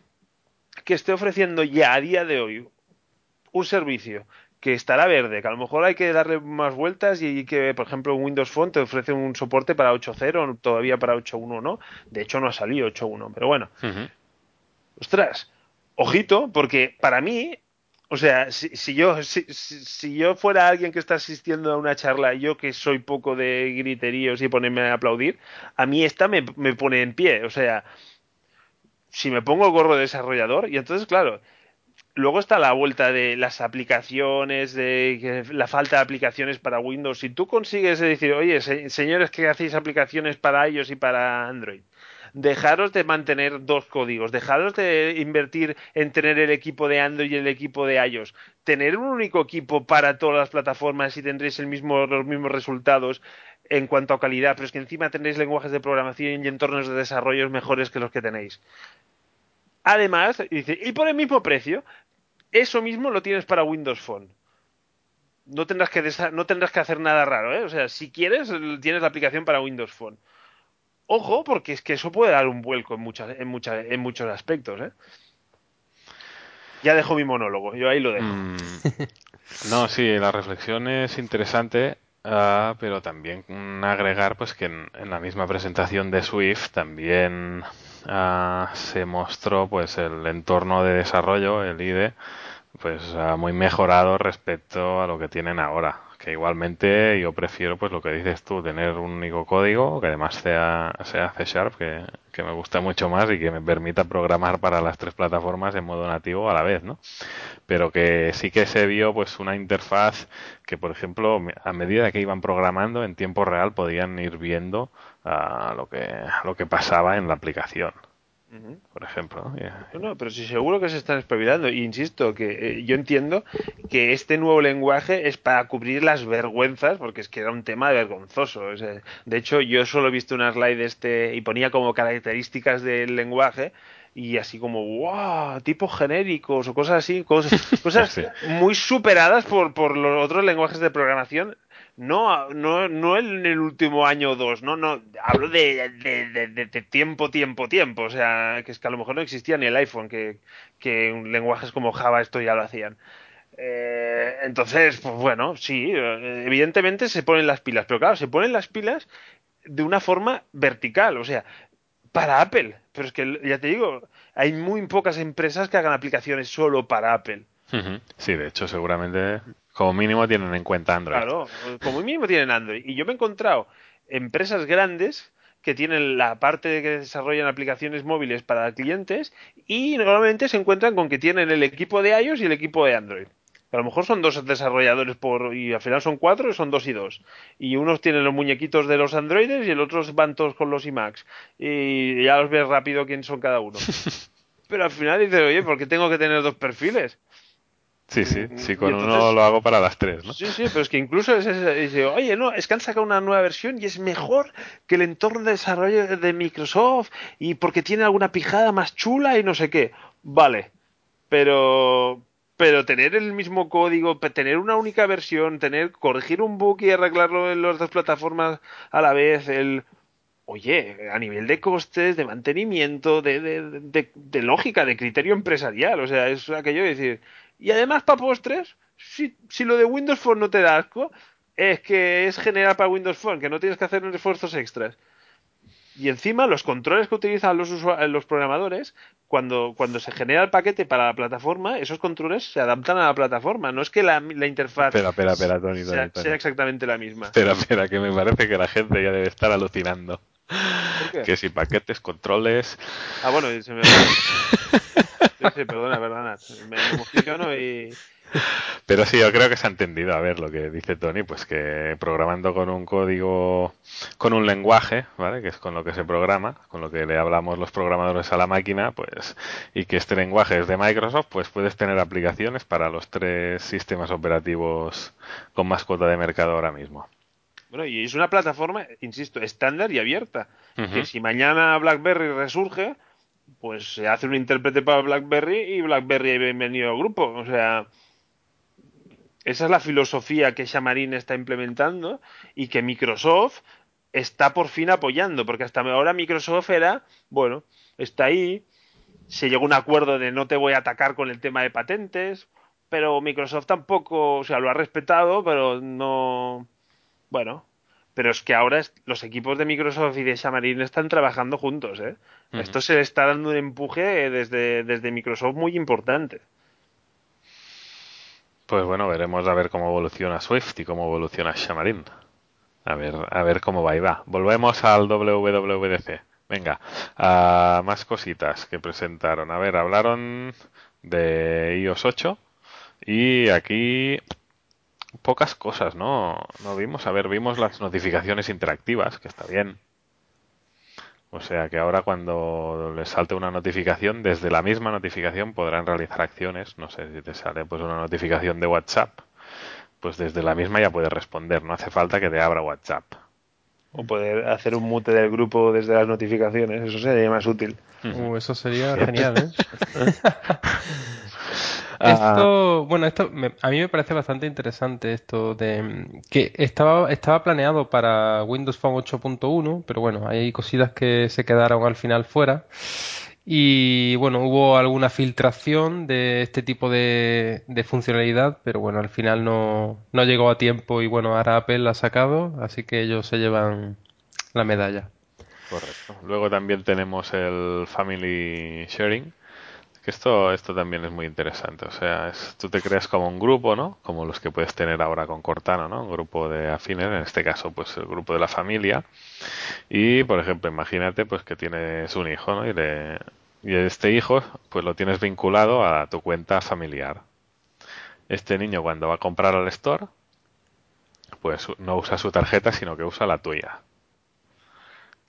que esté ofreciendo ya a día de hoy un servicio que estará verde, que a lo mejor hay que darle más vueltas y que, por ejemplo, Windows Phone te ofrece un soporte para 8.0, todavía para 8.1 no. De hecho, no ha salido 8.1, pero bueno. Ostras, ojito, porque para mí, o sea, si, yo si, yo fuera alguien que está asistiendo a una charla, yo que soy poco de griteríos y ponerme a aplaudir, a mí esta me, me pone en pie. O sea, si me pongo gorro de desarrollador, y entonces, claro, luego está la vuelta de las aplicaciones, de la falta de aplicaciones para Windows. Si tú consigues decir, oye, señores que hacéis aplicaciones para iOS y para Android, dejaros de mantener dos códigos, dejaros de invertir en tener el equipo de Android y el equipo de iOS, tener un único equipo para todas las plataformas y tendréis el mismo, los mismos resultados en cuanto a calidad, pero es que encima tendréis lenguajes de programación y entornos de desarrollo mejores que los que tenéis. Además, dice, y por el mismo precio, eso mismo lo tienes para Windows Phone. No tendrás que, no tendrás que hacer nada raro, ¿eh? O sea, si quieres, tienes la aplicación para Windows Phone. Ojo, porque es que eso puede dar un vuelco en, muchas, en, muchas, en muchos aspectos, ¿eh? Ya dejo mi monólogo, yo ahí lo dejo. Mm. no, sí, la reflexión es interesante, ah, pero también agregar pues que en, la misma presentación de Swift también ah, se mostró pues el entorno de desarrollo, el IDE, pues ah, muy mejorado respecto a lo que tienen ahora igualmente yo prefiero pues lo que dices tú, tener un único código que además sea, sea C Sharp, que, que, me gusta mucho más y que me permita programar para las tres plataformas en modo nativo a la vez, ¿no? Pero que sí que se vio pues una interfaz que, por ejemplo, a medida que iban programando en tiempo real podían ir viendo a lo que, lo que pasaba en la aplicación por ejemplo. No, pero sí seguro que se están espabilando. Y insisto, que eh, yo entiendo que este nuevo lenguaje es para cubrir las vergüenzas, porque es que era un tema vergonzoso. de hecho, yo solo he visto una slide este y ponía como características del lenguaje y así como, wow, tipos genéricos o cosas así, cosas, cosas muy superadas por, por los otros lenguajes de programación no, no, no en el último año o dos, no, no, hablo de, de, de, tiempo, tiempo, tiempo, o sea, que es que a lo mejor no existía ni el iPhone, que, que lenguajes como Java esto ya lo hacían. Eh, entonces, pues bueno, sí, evidentemente se ponen las pilas, pero claro, se ponen las pilas de una forma vertical, o sea, para Apple. Pero es que ya te digo, hay muy pocas empresas que hagan aplicaciones solo para Apple. Sí, de hecho, seguramente como mínimo tienen en cuenta Android. Claro, como mínimo tienen Android. Y yo me he encontrado empresas grandes que tienen la parte de que desarrollan aplicaciones móviles para clientes y normalmente se encuentran con que tienen el equipo de iOS y el equipo de Android. A lo mejor son dos desarrolladores por y al final son cuatro y son dos y dos. Y unos tienen los muñequitos de los androides y el otros van todos con los iMacs. Y ya los ves rápido quién son cada uno. Pero al final dices, oye, ¿por qué tengo que tener dos perfiles? Sí, sí, sí, con uno lo hago para las tres, ¿no? Sí, sí, pero es que incluso es, dice, oye, no, es que han sacado una nueva versión y es mejor que el entorno de desarrollo de Microsoft y porque tiene alguna pijada más chula y no sé qué. Vale, pero pero tener el mismo código, tener una única versión, tener corregir un bug y arreglarlo en las dos plataformas a la vez, el oye, a nivel de costes, de mantenimiento, de, de, de, lógica, de criterio empresarial, o sea, es aquello de decir, y además para postres, si, si lo de Windows Phone no te da asco, es que es general para Windows Phone, que no tienes que hacer esfuerzos extras. Y encima los controles que utilizan los, los programadores, cuando, cuando se genera el paquete para la plataforma, esos controles se adaptan a la plataforma. No es que la, la interfaz espera, espera, espera, Tony, sea, sea, exactamente la misma. Espera, espera, que me parece que la gente ya debe estar alucinando. Que si paquetes, controles... Ah, bueno, se me... sí, sí, perdona, perdona. Me emociono y... Pero sí, yo creo que se ha entendido. A ver, lo que dice Tony, pues que programando con un código, con un lenguaje, ¿vale? Que es con lo que se programa, con lo que le hablamos los programadores a la máquina, pues, y que este lenguaje es de Microsoft, pues puedes tener aplicaciones para los tres sistemas operativos con más cuota de mercado ahora mismo. Bueno, y es una plataforma, insisto, estándar y abierta. Que si mañana BlackBerry resurge, pues se hace un intérprete para BlackBerry y BlackBerry bienvenido al grupo. O sea, esa es la filosofía que Xamarin está implementando y que Microsoft está por fin apoyando, porque hasta ahora Microsoft era, bueno, está ahí, se llegó a un acuerdo de no te voy a atacar con el tema de patentes, pero Microsoft tampoco, o sea, lo ha respetado, pero no, bueno, pero es que ahora los equipos de Microsoft y de Xamarin están trabajando juntos, ¿eh? Esto se le está dando un empuje desde, desde Microsoft muy importante. Pues bueno, veremos a ver cómo evoluciona Swift y cómo evoluciona Xamarin. A ver, a ver cómo va y va. Volvemos al WWDC. Venga, a más cositas que presentaron. A ver, hablaron de iOS 8 y aquí pocas cosas, ¿no? No vimos. A ver, vimos las notificaciones interactivas, que está bien. O sea que ahora cuando les salte una notificación, desde la misma notificación podrán realizar acciones. No sé si te sale pues una notificación de WhatsApp, pues desde la misma ya puedes responder. No hace falta que te abra WhatsApp. O poder hacer un mute del grupo desde las notificaciones, eso sería más útil. Uh, eso sería genial, ¿eh? Esto, bueno, esto a mí me parece bastante interesante esto de que estaba, estaba planeado para Windows Phone 8.1, pero bueno, hay cositas que se quedaron al final fuera. Y bueno, hubo alguna filtración de este tipo de, funcionalidad, pero bueno, al final no, no llegó a tiempo y bueno, ahora Apple la ha sacado, así que ellos se llevan la medalla. Correcto. Luego también tenemos el Family Sharing, que esto, esto también es muy interesante. O sea, es, tú te creas como un grupo, ¿no? Como los que puedes tener ahora con Cortana, ¿no? Un grupo de afines, en este caso, pues el grupo de la familia. Y, por ejemplo, imagínate, pues que tienes un hijo, ¿no? Y, le, y este hijo, pues lo tienes vinculado a tu cuenta familiar. Este niño, cuando va a comprar al store, pues no usa su tarjeta, sino que usa la tuya.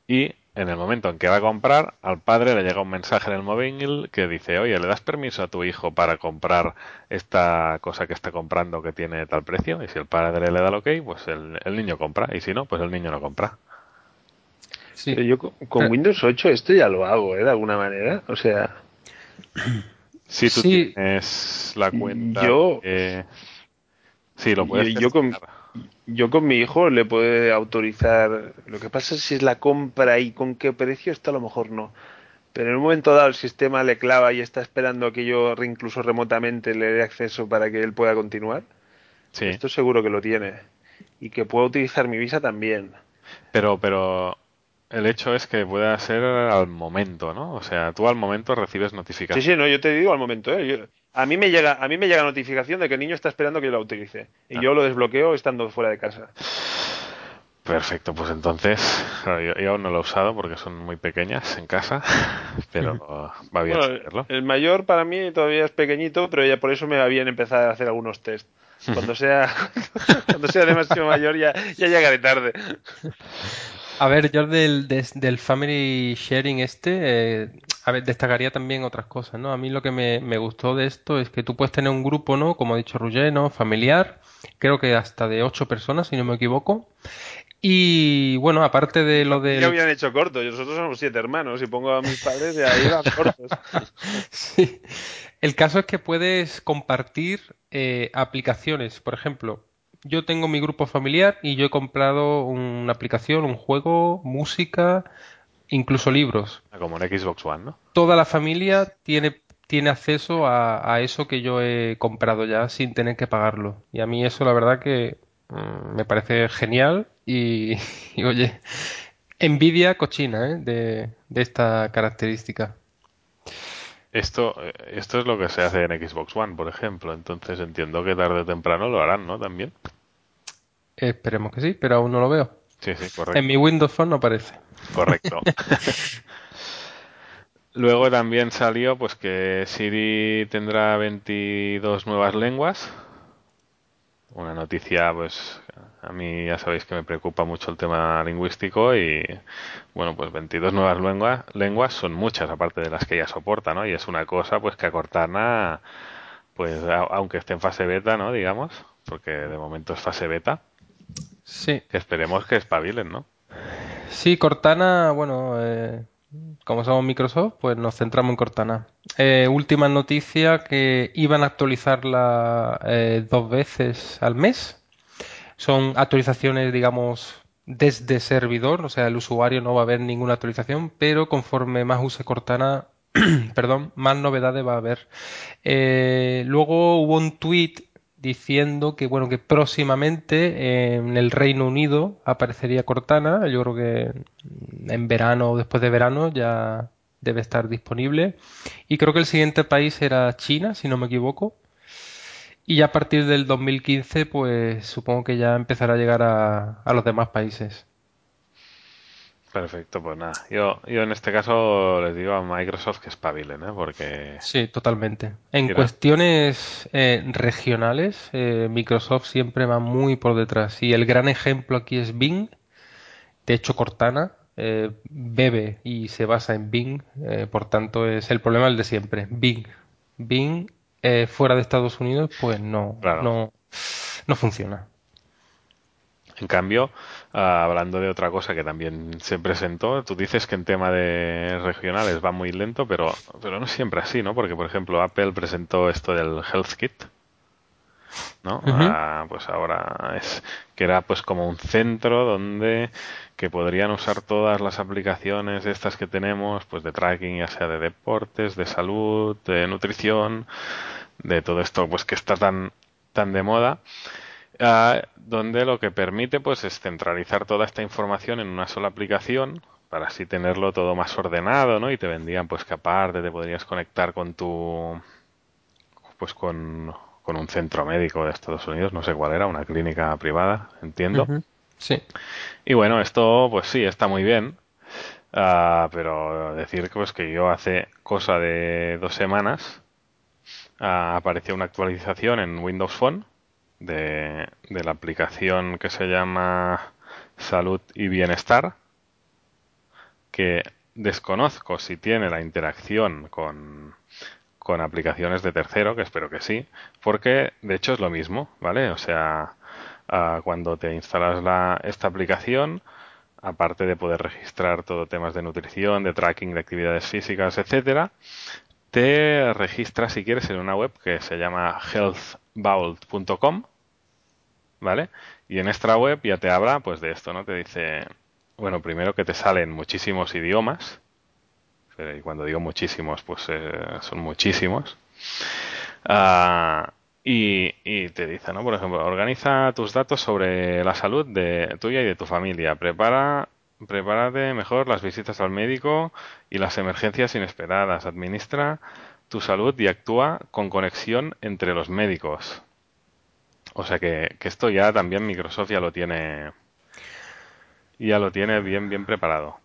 Y en el momento en que va a comprar, al padre le llega un mensaje en el móvil que dice, oye, ¿le das permiso a tu hijo para comprar esta cosa que está comprando que tiene tal precio? Y si el padre le da el ok, pues el, niño compra. Y si no, pues el niño no compra. Sí. yo con, Windows 8 esto ya lo hago, ¿eh? De alguna manera. O sea... Si tú tienes la cuenta... Yo... Sí, lo puedes yo, con, Yo con mi hijo le puedo autorizar. Lo que pasa es si es la compra y con qué precio, esto a lo mejor no. Pero en un momento dado el sistema le clava y está esperando a que yo incluso remotamente le dé acceso para que él pueda continuar. Sí. Esto seguro que lo tiene. Y que pueda utilizar mi visa también. Pero, pero el hecho es que pueda ser al momento, ¿no? O sea, tú al momento recibes Sí, notificación. sí, no, yo te digo al momento, ¿eh? Yo- a mí me llega, a mí me llega notificación de que el niño está esperando que yo la utilice. Y Ah. yo lo desbloqueo estando fuera de casa. Perfecto, pues entonces, claro, yo, yo aún no lo he usado porque son muy pequeñas en casa, pero va bien Bueno, saberlo. el mayor para mí todavía es pequeñito, pero ya por eso me va bien empezar a hacer algunos test. Cuando sea, cuando sea demasiado mayor ya, ya llegaré tarde. A ver, yo del, del family sharing este, eh, a ver, destacaría también otras cosas, ¿no? A mí lo que me, me gustó de esto es que tú puedes tener un grupo, ¿no? Como ha dicho Roger, ¿no? Familiar, creo que hasta de ocho personas, si no me equivoco. Y bueno, aparte de lo Ya del... habían hecho corto. Nosotros somos siete hermanos y pongo a mis padres de ahí van cortos. Sí. El caso es que puedes compartir eh, aplicaciones. Por ejemplo, yo tengo mi grupo familiar y yo he comprado una aplicación, un juego, música, incluso libros. Ah, Como en Xbox One, ¿no? Toda la familia tiene, tiene acceso a, a eso que yo he comprado ya sin tener que pagarlo. Y a mí eso la verdad que mm, me parece genial y, y, oye, envidia cochina ¿eh? de, de esta característica. Esto, eh, esto es lo que se hace en Xbox One, por ejemplo. Entonces entiendo que tarde o temprano lo harán, ¿no? También. Esperemos que sí, pero aún no lo veo. Sí, sí, correcto. En mi Windows Phone no aparece. Correcto. Luego también salió pues que Siri tendrá 22 nuevas lenguas. Una noticia, pues a mí ya sabéis que me preocupa mucho el tema lingüístico y bueno, pues 22 nuevas lenguas, lenguas son muchas aparte de las que ya soporta, ¿no? Y es una cosa pues que a Cortana, pues a- aunque esté en fase beta, ¿no? Digamos, porque de momento es fase beta, Sí, que esperemos que espabilen, ¿no? sí, Cortana, bueno, eh, como somos Microsoft, pues nos centramos en Cortana. Eh, última noticia que iban a actualizarla eh, dos veces al mes. Son actualizaciones, digamos, desde servidor, o sea, el usuario no va a ver ninguna actualización, pero conforme más use Cortana, perdón, más novedades va a haber. Eh, luego hubo un tweet diciendo que bueno que próximamente en el Reino Unido aparecería Cortana. Yo creo que en verano o después de verano ya debe estar disponible. Y creo que el siguiente país era China, si no me equivoco. Y ya a partir del 2015, pues supongo que ya empezará a llegar a, a los demás países. Perfecto, pues nada. Yo, yo en este caso les digo a Microsoft que espabilen, ¿eh? Porque Sí, totalmente. En Mira. cuestiones eh, regionales, eh, Microsoft siempre va muy por detrás. Y el gran ejemplo aquí es Bing. De hecho, Cortana eh, bebe y se basa en Bing. por tanto, es el problema el de siempre. Bing. Bing eh, fuera de Estados Unidos, pues no, Claro. no, no funciona. En cambio, hablando de otra cosa que también se presentó, tú dices que en tema de regionales va muy lento, pero, pero no siempre así, ¿no? Porque, por ejemplo, Apple presentó esto del Health Kit, ¿no? Ah, pues ahora es que era pues como un centro donde que podrían usar todas las aplicaciones estas que tenemos, pues de tracking, ya sea de deportes, de salud, de nutrición, de todo esto pues que está tan tan de moda ah, donde lo que permite pues es centralizar toda esta información en una sola aplicación para así tenerlo todo más ordenado, ¿no? Y te vendían pues que aparte te podrías conectar con tu pues con, con un centro médico de Estados Unidos, no sé cuál era, una clínica privada, entiendo. Sí. Y bueno, esto pues sí, está muy bien. Ah, pero decir que, pues que yo hace cosa de dos semanas ah, apareció una actualización en Windows Phone de, la aplicación que se llama Salud y Bienestar, que desconozco si tiene la interacción con, con aplicaciones de tercero, que espero que sí, porque de hecho es lo mismo, ¿vale? O sea, ah, cuando te instalas la, esta aplicación, aparte de poder registrar todo temas de nutrición, de tracking de actividades físicas, etcétera, te registras si quieres en una web que se llama healthvault.com, ¿vale? Y en extra web ya te habla pues de esto, ¿no? Te dice, bueno, primero que te salen muchísimos idiomas. Y cuando digo muchísimos, pues eh, son muchísimos. Y, y, te dice, ¿no? Por ejemplo, organiza tus datos sobre la salud de tuya y de tu familia. Prepara Prepárate mejor las visitas al médico y las emergencias inesperadas. Administra tu salud y actúa con conexión entre los médicos. O sea que, esto ya también Microsoft ya lo tiene ya lo tiene bien bien preparado.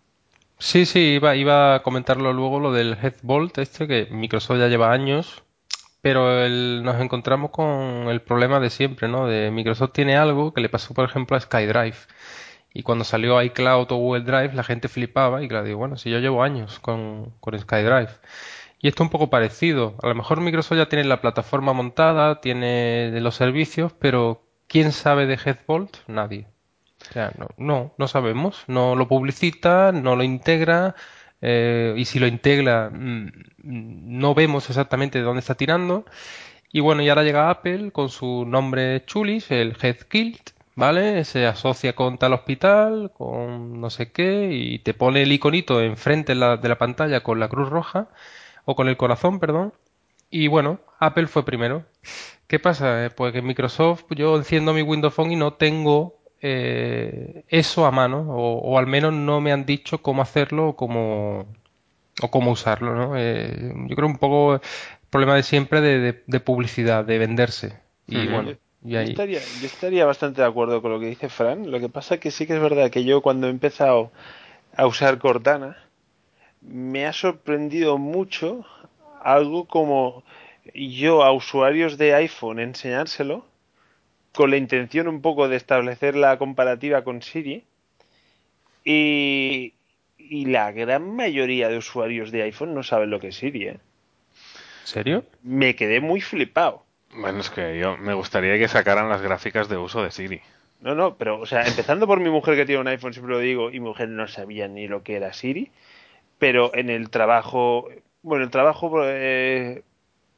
Sí, sí, iba, iba a comentarlo luego lo del Headbolt este que Microsoft ya lleva años, pero nos encontramos con el problema de siempre, ¿no? De Microsoft tiene algo que le pasó, por ejemplo, a SkyDrive y cuando salió iCloud o Google Drive, la gente flipaba y claro, digo, bueno, si yo llevo años con, con SkyDrive. Y esto es un poco parecido. A lo mejor Microsoft ya tiene la plataforma montada, tiene los servicios, pero ¿quién sabe de Headbolt? Nadie. O sea, no, no, no sabemos. No lo publicita, no lo integra. Eh, y si lo integra, mm, no vemos exactamente de dónde está tirando. Y bueno, y ahora llega Apple con su nombre chulis, el HeadKilt, ¿vale? Se asocia con tal hospital, con no sé qué, y te pone el iconito enfrente la, de la pantalla con la cruz roja, o con el corazón, perdón. Y bueno, Apple fue primero. ¿Qué pasa? Eh, pues que Microsoft, yo enciendo mi Windows Phone y no tengo eh, eso a mano, o, al menos no me han dicho cómo hacerlo o cómo, o cómo usarlo, ¿no? Eh, yo creo un poco el problema de siempre de, de, publicidad, de venderse. Y bueno, yo, estaría, bastante de acuerdo con lo que dice Fran. Lo que pasa es que sí que es verdad que yo cuando he empezado a usar Cortana me ha sorprendido mucho algo como yo a usuarios de iPhone enseñárselo con la intención un poco de establecer la comparativa con Siri y, y la gran mayoría de usuarios de iPhone no saben lo que es Siri. ¿eh? ¿Serio? Me quedé muy flipado. Bueno, es que yo me gustaría que sacaran las gráficas de uso de Siri. No, no, pero, o sea, empezando por mi mujer que tiene un iPhone, siempre lo digo, y mi mujer no sabía ni lo que era Siri, pero en el trabajo, bueno, el trabajo, eh,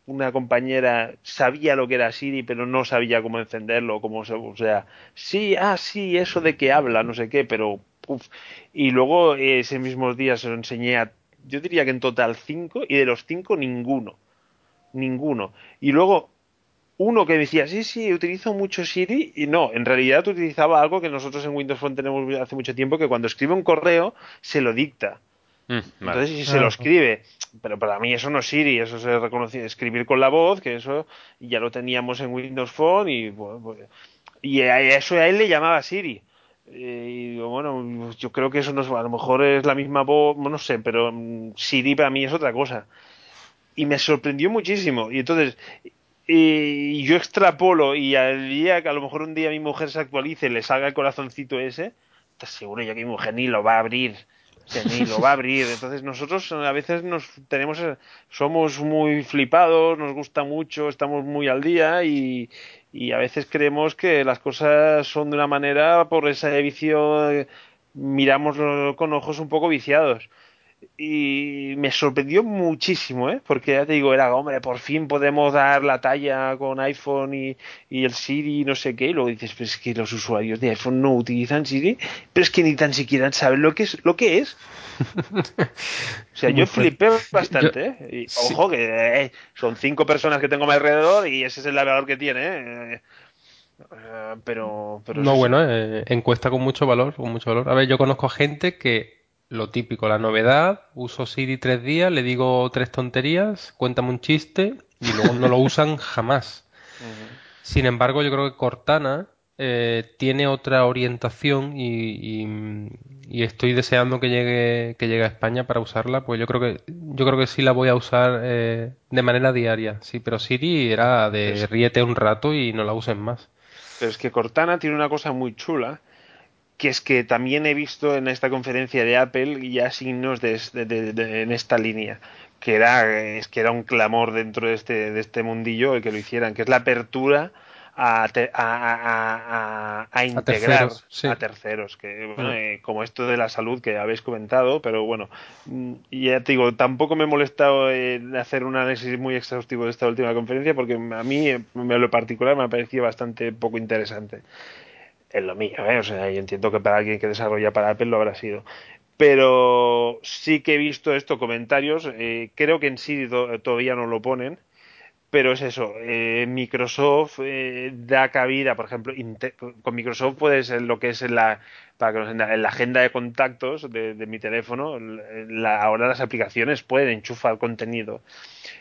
una compañera sabía lo que era Siri, pero no sabía cómo encenderlo, cómo o sea, sí, ah, sí, eso de que habla, no sé qué, pero. Y luego ese mismos días se lo enseñé a, yo diría que en total cinco, y de los cinco ninguno, ninguno. Y luego uno que decía, sí, sí, utilizo mucho Siri, y no, en realidad utilizaba algo que nosotros en Windows Phone tenemos hace mucho tiempo, que cuando escribe un correo se lo dicta. Mm, Entonces, si se lo escribe, pero para mí eso no es Siri, eso se reconoce, escribir con la voz, que eso ya lo teníamos en Windows Phone, y, pues, y a eso a él le llamaba Siri. Eh, y digo, bueno, yo creo que eso no es, a lo mejor es la misma voz, no sé, pero mm, Siri para mí es otra cosa. Y me sorprendió muchísimo. Y entonces, y yo extrapolo y al día que a lo mejor un día mi mujer se actualice y le salga el corazoncito ese, estás seguro ya que mi mujer ni lo va a abrir. Lo va a abrir. Entonces nosotros a veces nos tenemos, somos muy flipados, nos gusta mucho, estamos muy al día y, y a veces creemos que las cosas son de una manera por esa visión, miramos con ojos un poco viciados y me sorprendió muchísimo, ¿eh? Porque ya te digo, era, hombre, por fin podemos dar la talla con iPhone y, y el Siri y no sé qué, y luego dices, pues es que los usuarios de iPhone no utilizan Siri, pero es que ni tan siquiera saben lo que es. Lo que es. o sea, yo flipé bastante, ¿eh? Ojo, que eh, son cinco personas que tengo a mi alrededor y ese es el valor que tiene, ¿eh? eh pero, pero no bueno eh, encuesta con mucho valor con mucho valor a ver yo conozco gente que lo típico, la novedad, uso Siri tres días, le digo tres tonterías, cuéntame un chiste y luego no lo usan jamás. Sin embargo, yo creo que Cortana eh, tiene otra orientación y, estoy deseando que llegue, que llegue a España para usarla, pues yo creo que yo creo que sí la voy a usar eh, de manera diaria, sí, pero Siri era de ríete un rato y no la usen más. Pero es que Cortana tiene una cosa muy chula que es que también he visto en esta conferencia de Apple ya signos de, en esta línea que era es que era un clamor dentro de este de este mundillo el que lo hicieran que es la apertura a, a, a, integrar a terceros, que mm. eh, como esto de la salud que habéis comentado pero bueno mm, ya te digo tampoco me he molestado en hacer un análisis muy exhaustivo de esta última conferencia porque a mí en lo particular me ha parecido bastante poco interesante es lo mío, ¿eh? O sea, yo entiendo que para alguien que desarrolla para Apple lo habrá sido. Pero sí que he visto estos comentarios, eh, creo que en sí todavía no lo ponen, pero es eso, eh, Microsoft eh, da cabida, por ejemplo, con Microsoft puede ser lo que es la, para que en la agenda de contactos de, mi teléfono, ahora las aplicaciones pueden enchufar contenido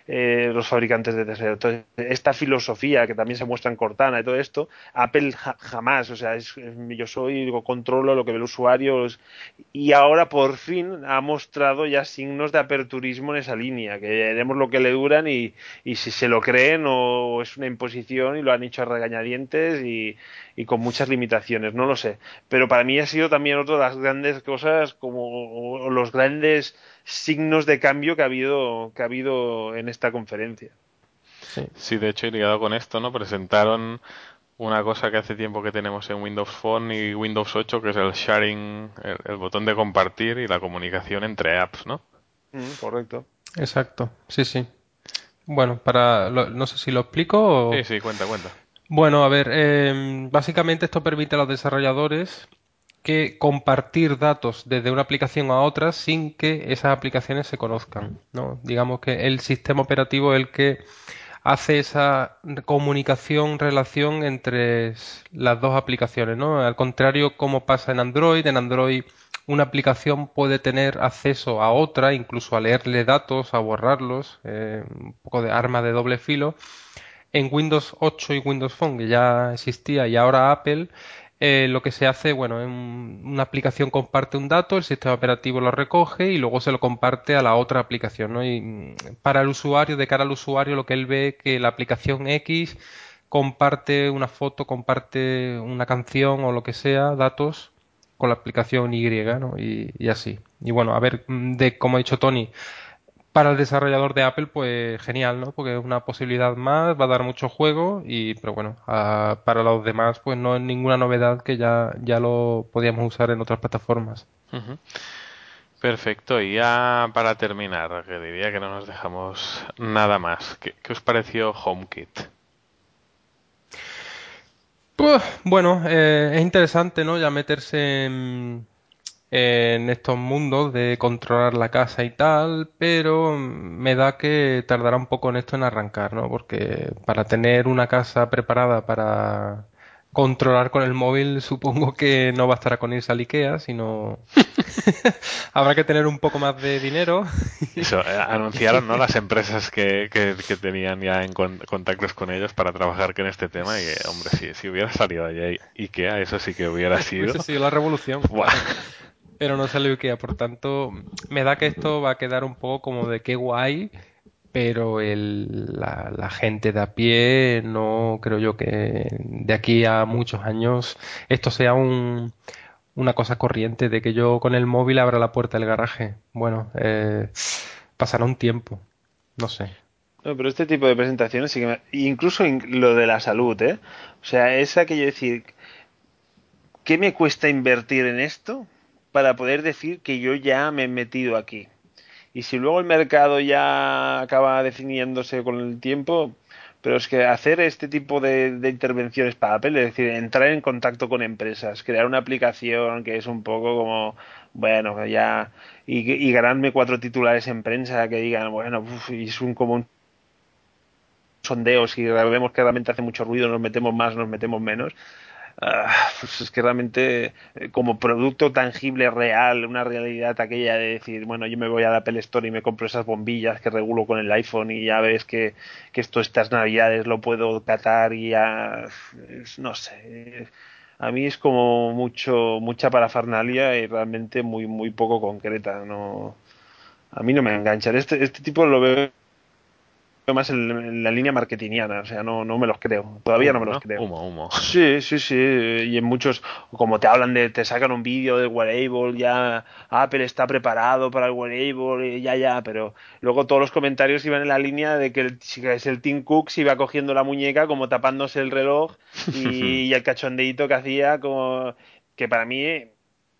eh, los fabricantes de terceros. Entonces, esta filosofía que también se muestra en Cortana y todo esto, Apple jamás, o sea, es, yo soy, digo, controlo lo que ve el usuario y ahora por fin ha mostrado ya signos de aperturismo en esa línea, que veremos lo que le duran y, y si se lo creen o es una imposición y lo han hecho a regañadientes y, y con muchas limitaciones, no lo sé. Pero para mí ha sido también otra de las grandes cosas como los grandes signos de cambio que ha habido, que ha habido en esta conferencia. Sí. de hecho, y ligado con esto, ¿no? Presentaron una cosa que hace tiempo que tenemos en Windows Phone y Windows 8, que es el sharing, el, botón de compartir y la comunicación entre apps, ¿no? Mm, correcto. Exacto, sí, sí. Bueno, para no sé si lo explico o... Sí, sí, cuenta, cuenta. Bueno, a ver, eh, básicamente esto permite a los desarrolladores que compartir datos desde una aplicación a otra sin que esas aplicaciones se conozcan. ¿no? Digamos que el sistema operativo es el que hace esa comunicación, relación entre las dos aplicaciones. ¿no? Al contrario, como pasa en Android, en Android una aplicación puede tener acceso a otra, incluso a leerle datos, a borrarlos, eh, un poco de arma de doble filo. En Windows 8 y Windows Phone, que ya existía, y ahora Apple, eh, lo que se hace, bueno, en una aplicación comparte un dato, el sistema operativo lo recoge y luego se lo comparte a la otra aplicación, ¿no? Y mm, para el usuario, de cara al usuario, lo que él ve que la aplicación X comparte una foto, comparte una canción o lo que sea, datos, con la aplicación Y, ¿no? Y, y así. Y bueno, a ver, mm, de como ha dicho Tony, para el desarrollador de Apple, pues genial, ¿no? Porque es una posibilidad más, va a dar mucho juego, y, pero bueno, para los demás, pues no es ninguna novedad que ya, ya lo podíamos usar en otras plataformas. Perfecto, y ya para terminar, que diría que no nos dejamos nada más. ¿Qué, os pareció HomeKit? Pues bueno, eh, es interesante, ¿no? Ya meterse en en estos mundos de controlar la casa y tal, pero me da que tardará un poco en esto en arrancar, ¿no? Porque para tener una casa preparada para controlar con el móvil, supongo que no bastará con irse al Ikea, sino habrá que tener un poco más de dinero. Eso, eh, anunciaron ¿no? las empresas que, que, tenían ya en contactos con ellos para trabajar con este tema y, hombre, si, si hubiera salido allí Ikea, eso sí que hubiera sido... Eso sí, la revolución pero no salió IKEA. Por tanto, me da que esto va a quedar un poco como de qué guay, pero el, la, gente de a pie no creo yo que de aquí a muchos años esto sea un, una cosa corriente de que yo con el móvil abra la puerta del garaje. Bueno, eh, pasará un tiempo, no sé. No, pero este tipo de presentaciones sí que me... incluso lo de la salud, ¿eh? O sea, es aquello decir, ¿qué me cuesta invertir en esto? Para poder decir que yo ya me he metido aquí. Y si luego el mercado ya acaba definiéndose con el tiempo, pero es que hacer este tipo de, intervenciones para Apple, es decir, entrar en contacto con empresas, crear una aplicación que es un poco como, bueno, ya, y, ganarme cuatro titulares en prensa que digan, bueno, y es un como sondeo, si vemos que realmente hace mucho ruido, nos metemos más, nos metemos menos. Ah, pues es que realmente eh, como producto tangible, real, una realidad aquella de decir, bueno, yo me voy a la Apple Store y me compro esas bombillas que regulo con el iPhone y ya ves que, que esto estas navidades lo puedo catar y ya, no sé, a mí es como mucho, mucha parafernalia y realmente muy, muy poco concreta, no, a mí no me enganchan. Este, este tipo lo veo más en, la línea marketingiana, o sea, no, no me los creo, todavía no me los creo. Humo, humo. Sí, sí, sí, y en muchos, como te hablan de, te sacan un vídeo del wearable, ya Apple está preparado para el wearable, ya, ya, pero luego todos los comentarios iban en la línea de que el, es el Tim Cook se iba cogiendo la muñeca como tapándose el reloj y, y el cachondeito que hacía como que para mí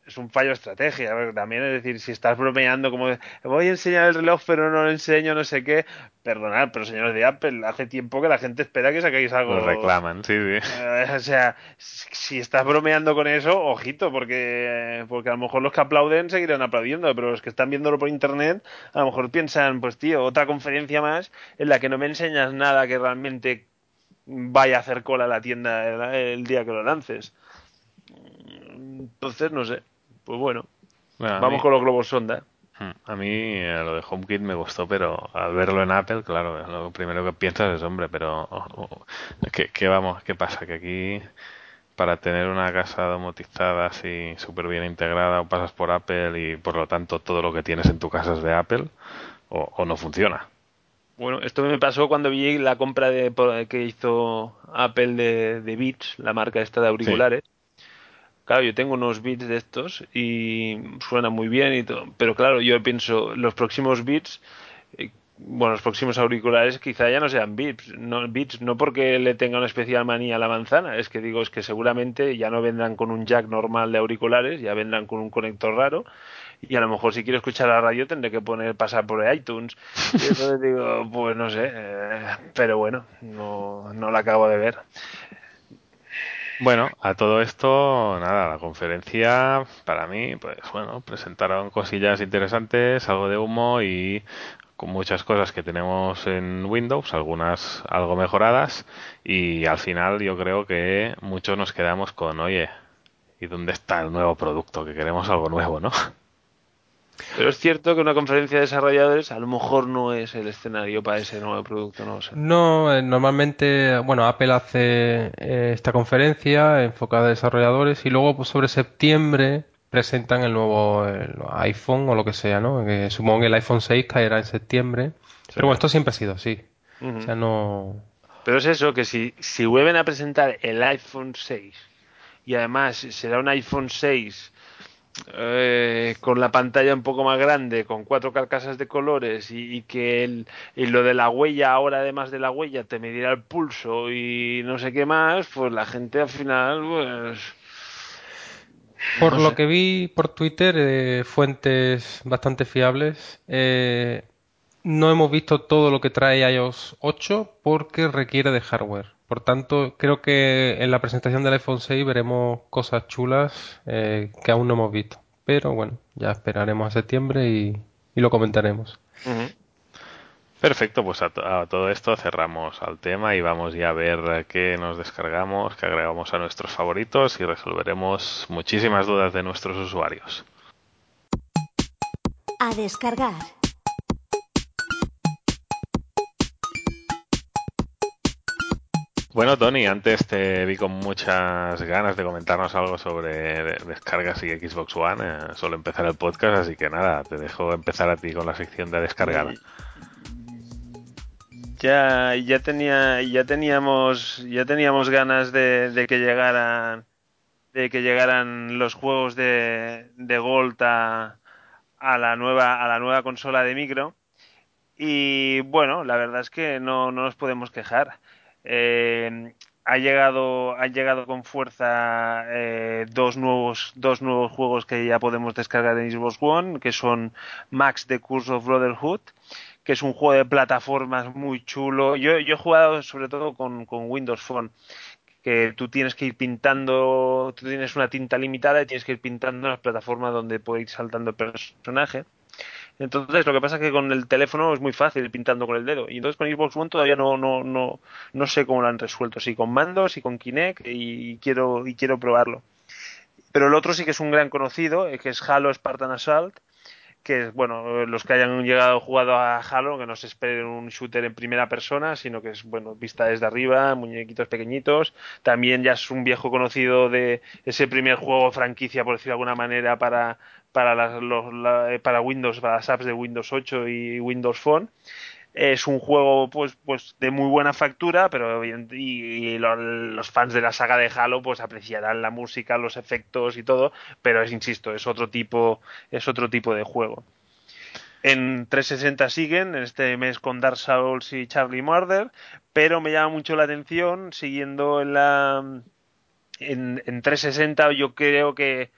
es un fallo de estrategia. También es decir, si estás bromeando como voy a enseñar el reloj pero no lo enseño, no sé qué, perdonad, pero señores de Apple, hace tiempo que la gente espera que saquéis algo. Lo reclaman, sí, sí. Eh, o sea, si estás bromeando con eso, ojito, porque, porque a lo mejor los que aplauden seguirán aplaudiendo, pero los que están viéndolo por internet, a lo mejor piensan, pues tío, otra conferencia más en la que no me enseñas nada que realmente vaya a hacer cola a la tienda el día que lo lances. Entonces, no sé. Pues bueno, vamos con los globos sonda. A mí eh, lo de HomeKit me gustó, pero al verlo en Apple, claro, lo primero que piensas es, hombre, pero oh, oh, ¿qué, vamos? ¿Qué pasa? Que aquí para tener una casa domotizada así súper bien integrada o pasas por Apple y por lo tanto todo lo que tienes en tu casa es de Apple o, no funciona. Bueno, esto me pasó cuando vi la compra de, que hizo Apple de, de Beats, la marca esta de auriculares. Claro, yo tengo unos beats de estos y suena muy bien y todo, pero claro, yo pienso, los próximos beats, eh, bueno, los próximos auriculares quizá ya no sean beats, no, beats, no porque le tenga una especial manía a la manzana, es que digo, es que seguramente ya no vendrán con un jack normal de auriculares, ya vendrán con un conector raro y a lo mejor si quiero escuchar la radio tendré que poner pasar por iTunes. Y entonces digo, pues no sé, eh, pero bueno, no, no la acabo de ver. Bueno, a todo esto, nada, la conferencia para mí, pues bueno, presentaron cosillas interesantes, algo de humo y con muchas cosas que tenemos en Windows, algunas algo mejoradas y al final yo creo que muchos nos quedamos con, oye, ¿y dónde está el nuevo producto? Que queremos algo nuevo, ¿no? Pero es cierto que una conferencia de desarrolladores a lo mejor no es el escenario para ese nuevo producto, no sé. No, eh, normalmente, bueno, Apple hace eh, esta conferencia enfocada a desarrolladores y luego pues, sobre septiembre presentan el nuevo iPhone o lo que sea, ¿no? Que supongo que el iPhone 6 caerá en septiembre. Pero bueno, esto siempre ha sido así. O sea, no... Pero es eso, que si, si vuelven a presentar el iPhone 6 y además será un iPhone 6 eh, con la pantalla un poco más grande, con cuatro carcasas de colores y, que el, y lo de la huella, ahora además de la huella, te medirá el pulso y no sé qué más, pues la gente al final, pues... Por lo que vi por Twitter, eh, fuentes bastante fiables, eh, no hemos visto todo lo que trae iOS 8 porque requiere de hardware. Por tanto, creo que en la presentación del iPhone 6 veremos cosas chulas eh, que aún no hemos visto. Pero bueno, ya esperaremos a septiembre y, lo comentaremos. Perfecto, pues a, todo esto cerramos al tema y vamos ya a ver qué nos descargamos, qué agregamos a nuestros favoritos y resolveremos muchísimas dudas de nuestros usuarios. A descargar. Bueno, Tony, antes te vi con muchas ganas de comentarnos algo sobre descargas y Xbox One. Eh, solo empezar el podcast, así que nada, te dejo empezar a ti con la sección de descargar. Ya, ya tenía, ya teníamos, ya teníamos ganas de, que llegaran, de que llegaran los juegos de, de a, a la nueva, a la nueva consola de micro. Y bueno, la verdad es que no, no nos podemos quejar. Eh, ha llegado, ha llegado con fuerza eh, dos nuevos, dos nuevos juegos que ya podemos descargar en Xbox One, que son Max The Curse of Brotherhood, que es un juego de plataformas muy chulo. Yo, he jugado sobre todo con, con Windows Phone, que tú tienes que ir pintando, tú tienes una tinta limitada y tienes que ir pintando las plataformas donde puede ir saltando el personaje. Entonces, lo que pasa es que con el teléfono es muy fácil pintando con el dedo. Y entonces con Xbox One todavía no, no, no, no sé cómo lo han resuelto. Si con mandos, y con Kinect, y quiero, y quiero probarlo. Pero el otro sí que es un gran conocido, eh, que es Halo Spartan Assault, que bueno, los que hayan llegado jugado a Halo, que no se esperen un shooter en primera persona, sino que es bueno, vista desde arriba, muñequitos pequeñitos. También ya es un viejo conocido de ese primer juego franquicia, por decirlo de alguna manera, para, para, las, los, para Windows, para las apps de Windows 8 y Windows Phone. Es un juego pues, pues de muy buena factura, pero y, los fans de la saga de Halo pues apreciarán la música, los efectos y todo, pero es insisto, es otro tipo, es otro tipo de juego. En 360 siguen, en este mes con Dark Souls y Charlie Murder, pero me llama mucho la atención, siguiendo en la en, en 360 yo creo que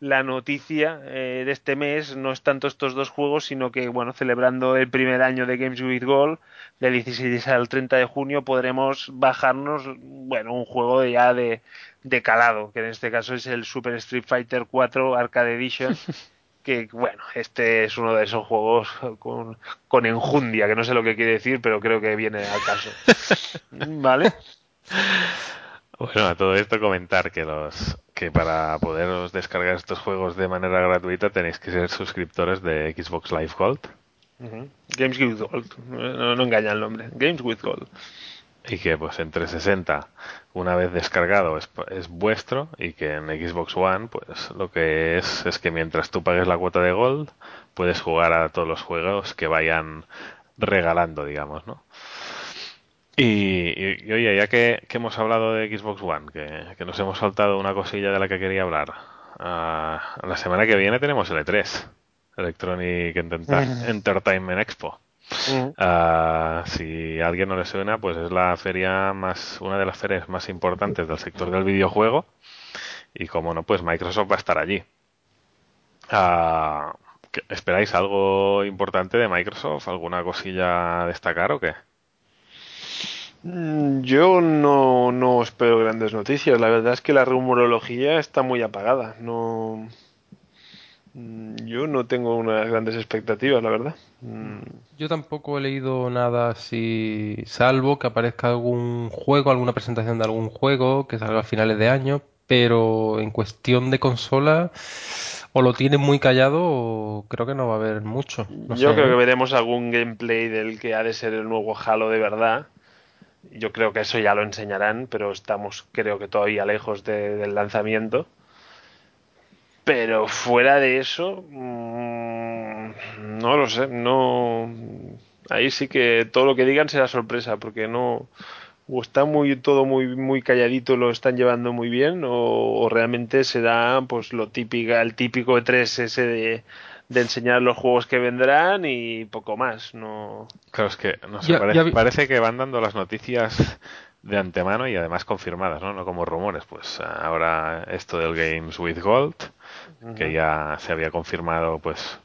la noticia eh, de este mes no es tanto estos dos juegos, sino que, bueno, celebrando el primer año de Games with Gold, del 16 al 30 de junio, podremos bajarnos, bueno, un juego ya de, de calado, que en este caso es el Super Street Fighter 4 Arcade Edition. que bueno, este es uno de esos juegos con, con enjundia, que no sé lo que quiere decir, pero creo que viene al caso. ¿Vale? Bueno, a todo esto comentar que los que para poderos descargar estos juegos de manera gratuita tenéis que ser suscriptores de Xbox Live Gold. Games with Gold, no, no, engaña el nombre, Games with Gold. Y que pues en 360, una vez descargado, es, es, vuestro y que en Xbox One, pues lo que es es que mientras tú pagues la cuota de Gold, puedes jugar a todos los juegos que vayan regalando, digamos, ¿no? Y, y, oye, ya que, que, hemos hablado de Xbox One, que, que, nos hemos saltado una cosilla de la que quería hablar, uh, la semana que viene tenemos el E3, Electronic Entertainment Expo. Uh, si a alguien no le suena, pues es la feria más, una de las ferias más importantes del sector del videojuego. Y como no, pues Microsoft va a estar allí. Uh, ¿Esperáis algo importante de Microsoft? ¿Alguna cosilla a destacar o qué? Mm, yo no, no espero grandes noticias. La verdad es que la rumorología está muy apagada. No, mm, yo no tengo unas grandes expectativas, la verdad. Mm. Yo tampoco he leído nada así, salvo que aparezca algún juego, alguna presentación de algún juego que salga a finales de año, pero en cuestión de consola o lo tienen muy callado o creo que no va a haber mucho. No yo sé. creo que veremos algún gameplay del que ha de ser el nuevo Halo de verdad yo creo que eso ya lo enseñarán, pero estamos creo que todavía lejos de, del lanzamiento. Pero fuera de eso, mmm, no lo sé, no. Ahí sí que todo lo que digan será sorpresa, porque no. O está muy todo muy muy calladito, lo están llevando muy bien, o, o realmente será pues lo típico, el típico E3 ese de de enseñar los juegos que vendrán y poco más. No. Claro, es que no sé, ya, parece, ya vi... parece, que van dando las noticias de antemano y además confirmadas, ¿no? No como rumores. Pues ahora esto del Games with Gold, uh -huh. que ya se había confirmado, pues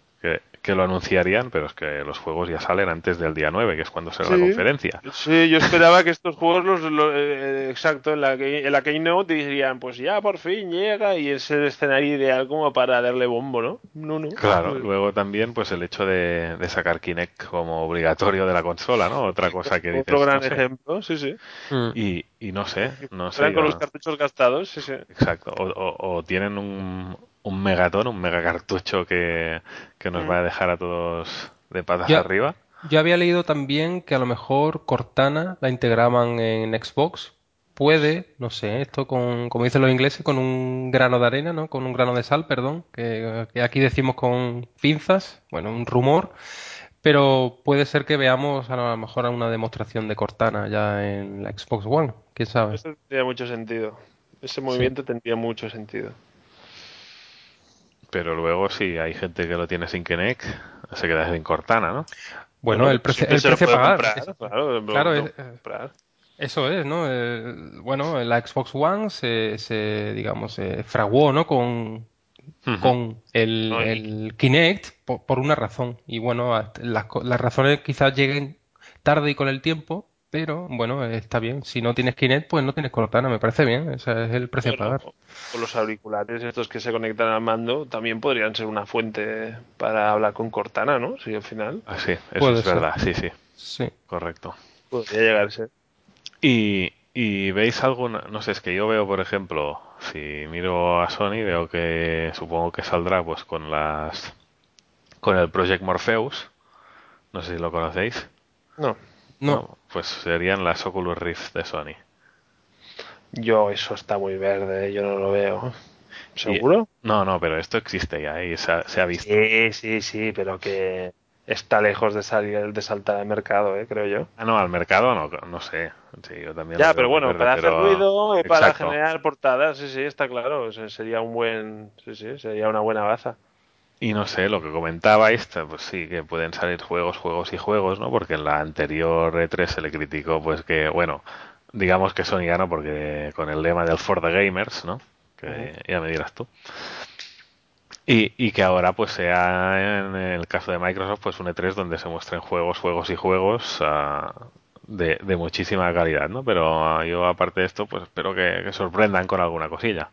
que, lo anunciarían, pero es que los juegos ya salen antes del día 9, que es cuando será sí, la conferencia. Sí, yo esperaba que estos juegos, los, los eh, exacto, en la, en la Keynote dirían, pues ya por fin llega y es el escenario ideal como para darle bombo, ¿no? No, no. Claro, luego también pues el hecho de, de sacar Kinect como obligatorio de la consola, ¿no? Otra cosa que dices. Otro gran no sé. ejemplo, sí, sí. Mm. Y, y, no sé, no sé. Con los cartuchos gastados, sí, sí. Exacto, o, o, o tienen un, un megatón, un mega cartucho que, que nos mm. va a dejar a todos de patas arriba. Yo había leído también que a lo mejor Cortana la integraban en Xbox. Puede, no sé, esto con, como dicen los ingleses, con un grano de arena, ¿no? Con un grano de sal, perdón, que, que aquí decimos con pinzas, bueno, un rumor. Pero puede ser que veamos a lo mejor una demostración de Cortana ya en la Xbox One, quién sabe. Eso tendría mucho sentido. Ese movimiento sí. tendría mucho sentido pero luego si hay gente que lo tiene sin Kinect, se queda sin Cortana, ¿no? Bueno, el, precio, el precio pagar. Comprar, es, claro, claro es, comprar. eso es, ¿no? El, bueno, la Xbox One se, se digamos, se fraguó, ¿no? Con, con el Kinect por, por, una razón. Y bueno, las, las razones quizás lleguen tarde y con el tiempo, pero bueno, está bien. Si no tienes Kinect, pues no tienes Cortana, me parece bien. Ese es el precio bueno, a pagar. O los auriculares estos que se conectan al mando también podrían ser una fuente para hablar con Cortana, ¿no? Si al final. Ah, sí, eso Puede es ser. verdad, sí, sí. Sí. Correcto. Podría llegarse. Y, y veis alguna, no sé, es que yo veo, por ejemplo, si miro a Sony, veo que supongo que saldrá pues con las con el Project Morpheus. No sé si lo conocéis. No. No. Pues serían las Oculus Rift de Sony. Yo, eso está muy verde, yo no lo veo. ¿Seguro? Y, no, no, pero esto existe ya y se ha, se ha, visto. Sí, sí, sí, pero que está lejos de salir de saltar al mercado, ¿eh? creo yo. Ah, no, al mercado no, no sé. Sí, yo también ya, pero bueno, verde, para pero... hacer ruido, y para generar portadas, sí, sí, está claro. O sea, sería un buen, sí, sí, sería una buena baza. Y no sé, lo que comentabais, pues sí, que pueden salir juegos, juegos y juegos, ¿no? Porque en la anterior E3 se le criticó, pues que, bueno, digamos que Sony ganó porque con el lema del For the Gamers, ¿no? Que uh -huh. ya me dirás tú. Y, y, que ahora pues sea en el caso de Microsoft pues un E3 donde se muestren juegos, juegos y juegos uh, de, de, muchísima calidad, ¿no? Pero uh, yo aparte de esto pues espero que, que sorprendan con alguna cosilla.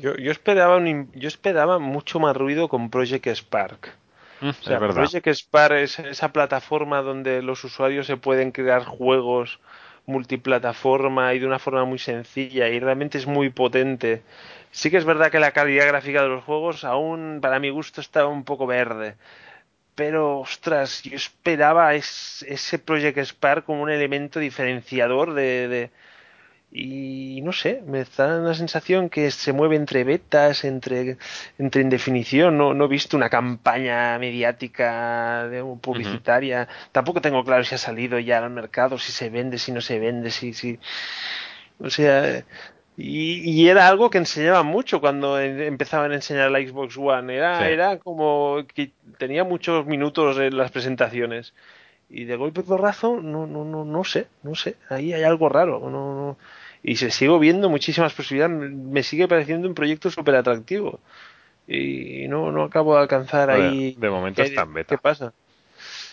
Yo, yo, esperaba un, yo esperaba mucho más ruido con Project Spark. Mm, O sea. Project Spark es esa plataforma donde los usuarios se pueden crear juegos multiplataforma y de una forma muy sencilla y realmente es muy potente. Sí que es verdad que la calidad gráfica de los juegos aún para mi gusto está un poco verde. Pero, ostras, yo esperaba es, ese Project Spark como un elemento diferenciador de, de y no sé, me da la sensación que se mueve entre betas, entre, entre indefinición. No, no he visto una campaña mediática de, publicitaria. Uh -huh. Tampoco tengo claro si ha salido ya al mercado, si se vende, si no se vende, si. si... O sea. Y, y, era algo que enseñaba mucho cuando empezaban a enseñar la Xbox One. Era, sí. era como que tenía muchos minutos en las presentaciones. Y de golpe porrazo, no, no, no, no sé, no sé. Ahí hay algo raro. No, no. Y se sigo viendo muchísimas posibilidades. Me sigue pareciendo un proyecto súper atractivo. Y no, no acabo de alcanzar ahí. De momento está en beta. ¿Qué pasa?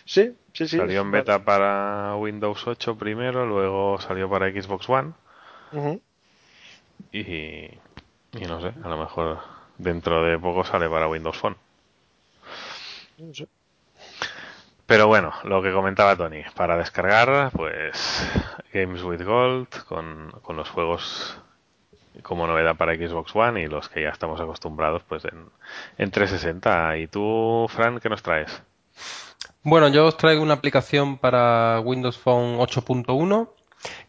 Sí, sí, sí. Salió en beta para Windows 8 primero, luego salió para Xbox One. Uh -huh. y, y no sé, a lo mejor dentro de poco sale para Windows Phone. No sé. Pero bueno, lo que comentaba Tony, para descargar, pues Games with Gold con, con, los juegos como novedad para Xbox One y los que ya estamos acostumbrados pues en, en 360. ¿Y tú, Fran, qué nos traes? Bueno, yo os traigo una aplicación para Windows Phone 8.1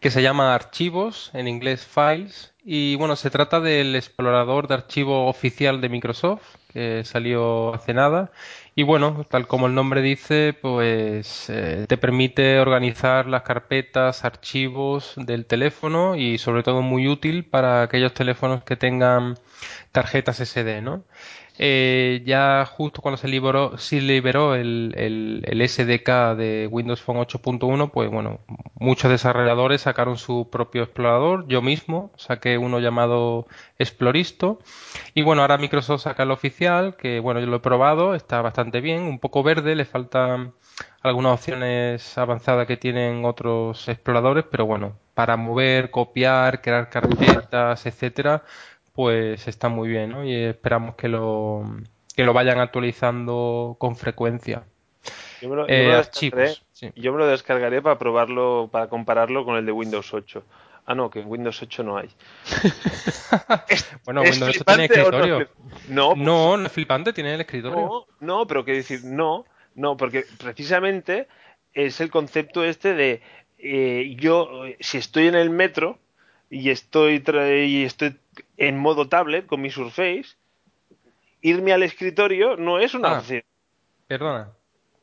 que se llama Archivos, en inglés Files, y bueno, se trata del explorador de archivo oficial de Microsoft, que salió hace nada, y bueno, tal como el nombre dice, pues eh, te permite organizar las carpetas, archivos del teléfono y sobre todo muy útil para aquellos teléfonos que tengan tarjetas SD, ¿no? Eh, ya justo cuando se liberó, se liberó el, SDK de Windows Phone 8.1, pues bueno, muchos desarrolladores sacaron su propio explorador. Yo mismo saqué uno llamado Exploristo. Y bueno, ahora Microsoft saca el oficial, que bueno, yo lo he probado, está bastante bien, un poco verde, le faltan algunas opciones avanzadas que tienen otros exploradores, pero bueno, para mover, copiar, crear carpetas, etcétera, pues está muy bien, ¿no? Y esperamos que lo, que lo vayan actualizando con frecuencia. Yo me, lo, eh, yo, me archivos, sí. yo me, lo, descargaré para probarlo, para compararlo con el de Windows 8. Ah, no, que en Windows 8 no hay. bueno, Windows 8 tiene escritorio. No, no, no, no es flipante, tiene el escritorio. No, no, pero quiero decir, no, no, porque precisamente es el concepto este de eh, yo, si estoy en el metro y estoy, y estoy en modo tablet con mi Surface, irme al escritorio no es una ah, opción. Perdona,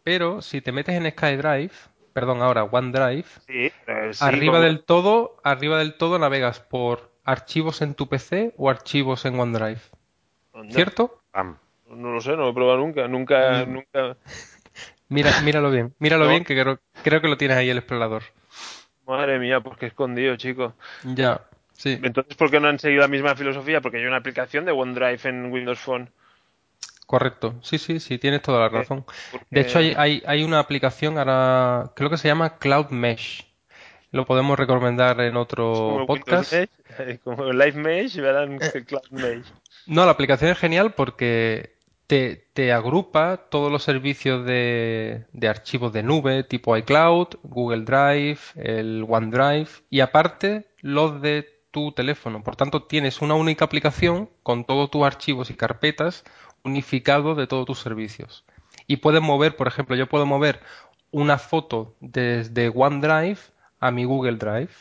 pero si te metes en SkyDrive, perdón, ahora OneDrive, sí, eh, sí, arriba como... del todo, arriba del todo navegas por archivos en tu PC o archivos en OneDrive. ¿Dónde? ¿Cierto? No lo sé, no lo he probado nunca, nunca, Mm. nunca. Mira, míralo bien, míralo No. bien que creo, creo que lo tienes ahí el explorador. Madre mía, pues qué escondido, chico. Ya, sí. Entonces, ¿por qué no han seguido la misma filosofía? Porque hay una aplicación de OneDrive en Windows Phone. Correcto, sí, sí, sí, tienes toda la Porque- razón. porque- De hecho, hay, hay, hay una aplicación ahora, creo que se llama Cloud Mesh. Lo podemos recomendar en otro como podcast. Mesh, eh, como Live Mesh, verán que Cloud Mesh. No, la aplicación es genial porque te, te agrupa todos los servicios de, de archivos de nube tipo iCloud, Google Drive, el OneDrive y aparte los de tu teléfono. Por tanto, tienes una única aplicación con todos tus archivos y carpetas unificados de todos tus servicios. Y puedes mover, por ejemplo, yo puedo mover una foto desde OneDrive a mi Google Drive,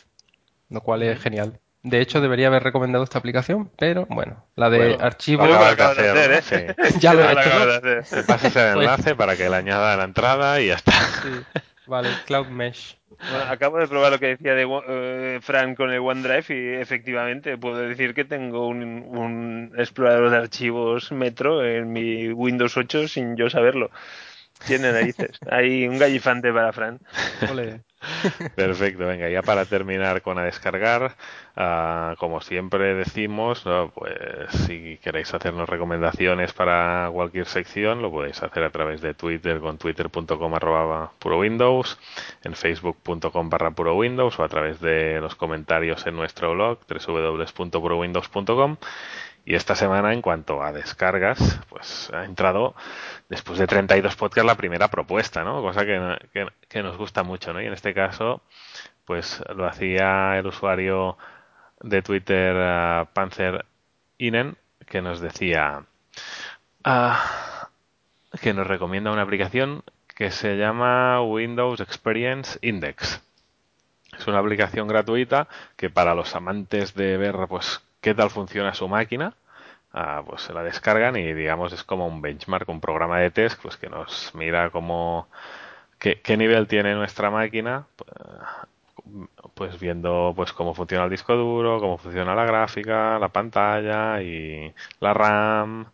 lo cual es genial. De hecho, debería haber recomendado esta aplicación, pero bueno, la de Bueno, archivos Lo acabas de hacer, hacer, ¿no? Sí. ya lo he Lo hecho, ¿no? acabas de hacer. Te pasas el Pues- enlace para que le añada a la entrada y ya está. Sí, vale, Cloud Mesh. Bueno, acabo de probar lo que decía de eh, Fran con el OneDrive y efectivamente puedo decir que tengo un, un explorador de archivos Metro en mi Windows 8 sin yo saberlo. Tiene narices. Hay un gallifante para Fran. Ole. Perfecto, venga, ya para terminar con a descargar, ah, como siempre decimos, pues si queréis hacernos recomendaciones para cualquier sección, lo podéis hacer a través de Twitter con twitter.com arroba Windows, en facebook.com barra puro Windows o a través de los comentarios en nuestro blog www.purowindows.com y esta semana, en cuanto a descargas, pues ha entrado después de 32 podcasts la primera propuesta, ¿no? Cosa que, que, nos gusta mucho, ¿no? Y en este caso, pues lo hacía el usuario de Twitter uh, Panzer Inen, que nos decía uh, que nos recomienda una aplicación que se llama Windows Experience Index. Es una aplicación gratuita que para los amantes de ver pues qué tal funciona su máquina, ah, pues se la descargan y digamos es como un benchmark, un programa de test pues que nos mira cómo qué, nivel tiene nuestra máquina, pues, pues viendo pues cómo funciona el disco duro, cómo funciona la gráfica, la pantalla y la RAM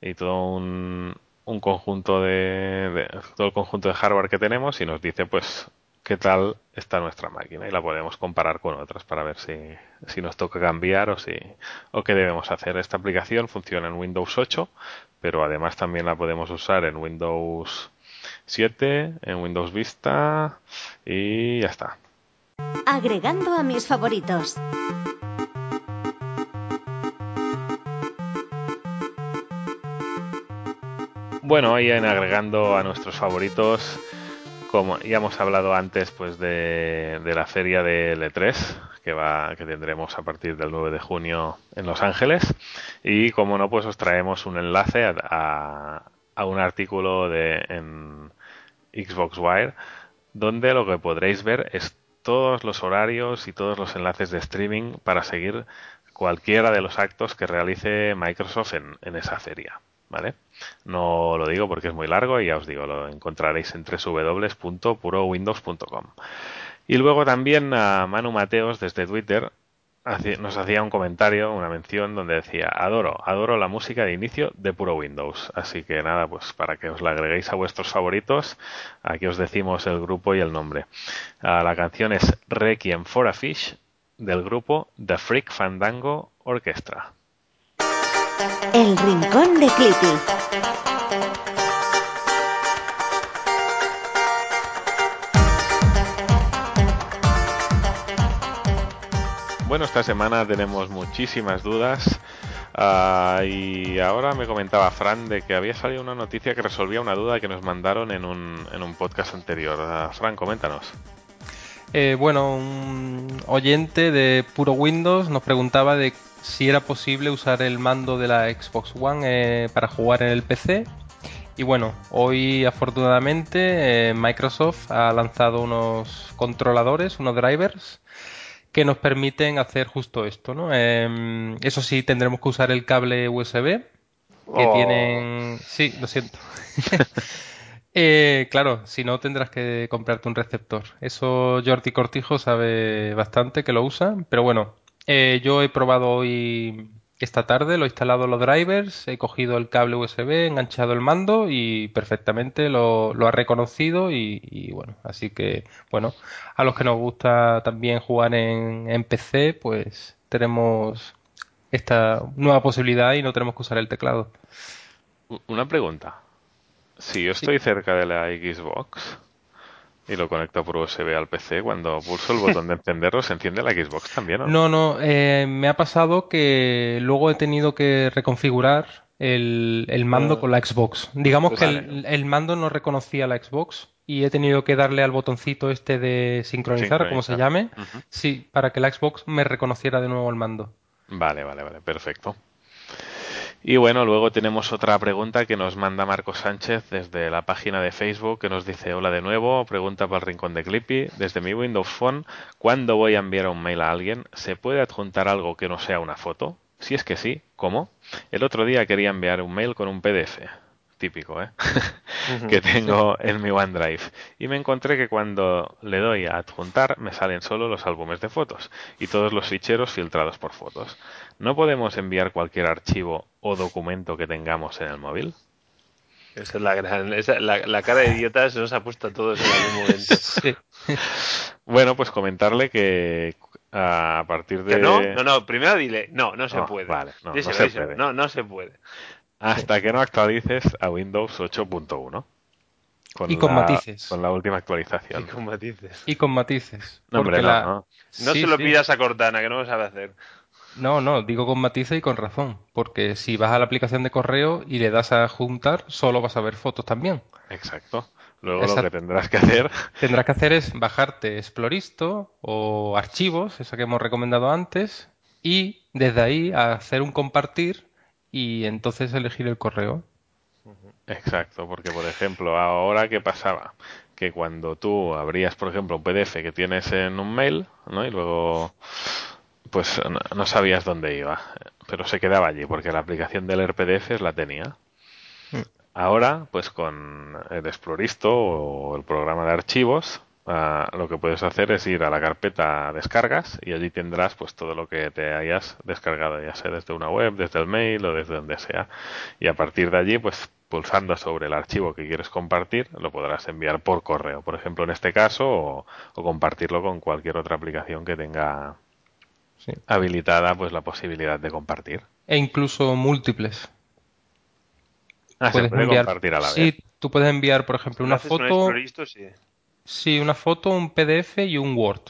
y todo un, un conjunto de, de, todo el conjunto de hardware que tenemos y nos dice pues qué tal está nuestra máquina y la podemos comparar con otras para ver si, si nos toca cambiar o si o qué debemos hacer. Esta aplicación funciona en Windows 8, pero además también la podemos usar en Windows 7, en Windows Vista y ya está. Agregando a mis favoritos. Bueno, ahí en agregando a nuestros favoritos como ya hemos hablado antes pues de, la feria de L3 que va que tendremos a partir del 9 de junio en Los Ángeles y como no pues os traemos un enlace a, un artículo de en Xbox Wire donde lo que podréis ver es todos los horarios y todos los enlaces de streaming para seguir cualquiera de los actos que realice Microsoft en esa feria. ¿vale? No lo digo porque es muy largo y ya os digo, lo encontraréis en www.purowindows.com. Y luego también a Manu Mateos desde Twitter nos hacía un comentario, una mención donde decía, adoro, adoro la música de inicio de Puro Windows. Así que nada, pues para que os la agreguéis a vuestros favoritos, aquí os decimos el grupo y el nombre. Ah, la canción es Requiem for a Fish del grupo The Freak Fandango Orchestra. El Rincón de Clippy. Bueno, esta semana tenemos muchísimas dudas uh, y ahora me comentaba Fran de que había salido una noticia que resolvía una duda que nos mandaron en un, en un podcast anterior. Uh, Fran, coméntanos. Eh, bueno, un oyente de puro Windows nos preguntaba de si era posible usar el mando de la Xbox One eh, para jugar en el PC. Y bueno, hoy afortunadamente eh, Microsoft ha lanzado unos controladores, unos drivers, que nos permiten hacer justo esto. ¿no? Em, eso sí, tendremos que usar el cable USB, que oh. tienen... Sí, lo siento. Eh, claro, si no tendrás que comprarte un receptor. Eso Jordi Cortijo sabe bastante que lo usa, pero bueno, eh, yo he probado hoy esta tarde, lo he instalado los drivers, he cogido el cable USB, he enganchado el mando y perfectamente lo, ha reconocido y, bueno, así que bueno, a los que nos gusta también jugar en, en PC, pues tenemos esta nueva posibilidad y no tenemos que usar el teclado. Una pregunta. Si yo estoy cerca de la Xbox, y lo conecto por USB al PC, cuando pulso el botón de encenderlo, ¿se enciende la Xbox también? ¿no? No, no, eh, me ha pasado que luego he tenido que reconfigurar el, mando ah. con la Xbox. Digamos que el, mando no reconocía la Xbox y he tenido que darle al botoncito este de sincronizar, como se llame, sí, para que la Xbox me reconociera de nuevo el mando. Vale, vale, vale, perfecto. Y bueno, luego tenemos otra pregunta que nos manda Marcos Sánchez desde la página de Facebook que nos dice, hola de nuevo, pregunta para el rincón de Clippy, desde mi Windows Phone, ¿cuándo voy a enviar un mail a alguien? ¿Se puede adjuntar algo que no sea una foto? Si es que sí, ¿cómo? El otro día quería enviar un mail con un PDF típico, ¿eh? que tengo en mi OneDrive. Y me encontré que cuando le doy a adjuntar me salen solo los álbumes de fotos y todos los ficheros filtrados por fotos. ¿No podemos enviar cualquier archivo o documento que tengamos en el móvil? Esa es la gran. esa- la, la cara de idiota se nos ha puesto a todos en algún momento. Sí. Bueno, pues comentarle que a partir de... Que no, no, no, primero dile, no, no se No, puede. vale, no, Díselo, no se puede. no, no se puede. Hasta que no actualices a Windows 8.1. Y con la- matices. Con la última Y actualización. con matices. Y con matices. No, hombre, porque no, la- no. No Sí, se lo sí. pidas a Cortana, que no lo sabe hacer. No, no, digo con matices y con razón. Porque si vas a la aplicación de correo y le das a juntar, solo vas a ver fotos también. Exacto. Luego lo que tendrás que hacer... Tendrás que hacer es bajarte Exploristo o archivos, esa que hemos recomendado antes, y desde ahí hacer un compartir y entonces elegir el correo. Exacto, porque por ejemplo, ahora qué pasaba, que cuando tú abrías, por ejemplo, un PDF que tienes en un mail, ¿no? Y luego, pues no, no sabías dónde iba, pero se quedaba allí porque la aplicación del RPDF la tenía. Mm. Ahora, pues con el Exploristo o el programa de archivos, ah, lo que puedes hacer es ir a la carpeta descargas y allí tendrás pues todo lo que te hayas descargado, ya sea desde una web, desde el mail o desde donde sea. Y a partir de allí, pues pulsando sobre el archivo que quieres compartir, lo podrás enviar por correo, por ejemplo, en este caso, o, o compartirlo con cualquier otra aplicación que tenga Sí. habilitada pues la posibilidad de compartir. E incluso múltiples. Ah, se Puedes puede enviar, compartir a la sí, vez. tú puedes enviar, por ejemplo, una un foto, Exploristo, sí. sí, una foto, un PDF y un Word.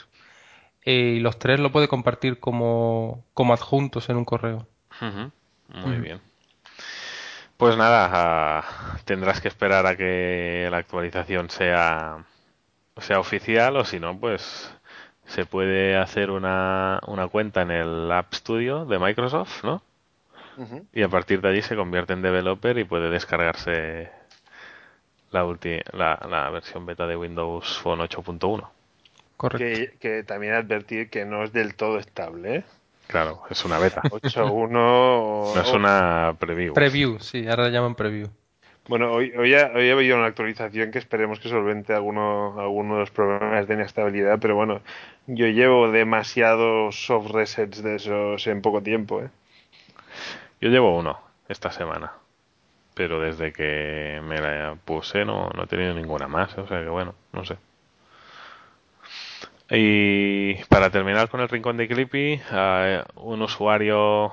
Eh, y los tres lo puede compartir como, como adjuntos en un correo. Muy bien. Pues nada, ah, tendrás que esperar a que la actualización sea, sea oficial o si no, pues se puede hacer una, una cuenta en el App Studio de Microsoft, ¿no? Y a partir de allí se convierte en developer y puede descargarse la, ulti- la, la versión beta de Windows Phone 8.1. Correcto. Que, que también advertir que no es del todo estable, ¿eh? Claro, es una beta. 8.1. No es una preview. Preview, sí, ahora le llaman preview. Bueno, hoy, hoy, ha, hoy ha habido una actualización que esperemos que solvente alguno, alguno de los problemas de inestabilidad, pero bueno, yo llevo demasiados soft resets de esos en poco tiempo, ¿eh? Yo llevo uno esta semana, pero desde que me la puse no, no he tenido ninguna más, o sea que bueno, no sé. Y para terminar con el rincón de Clippy, eh, un usuario,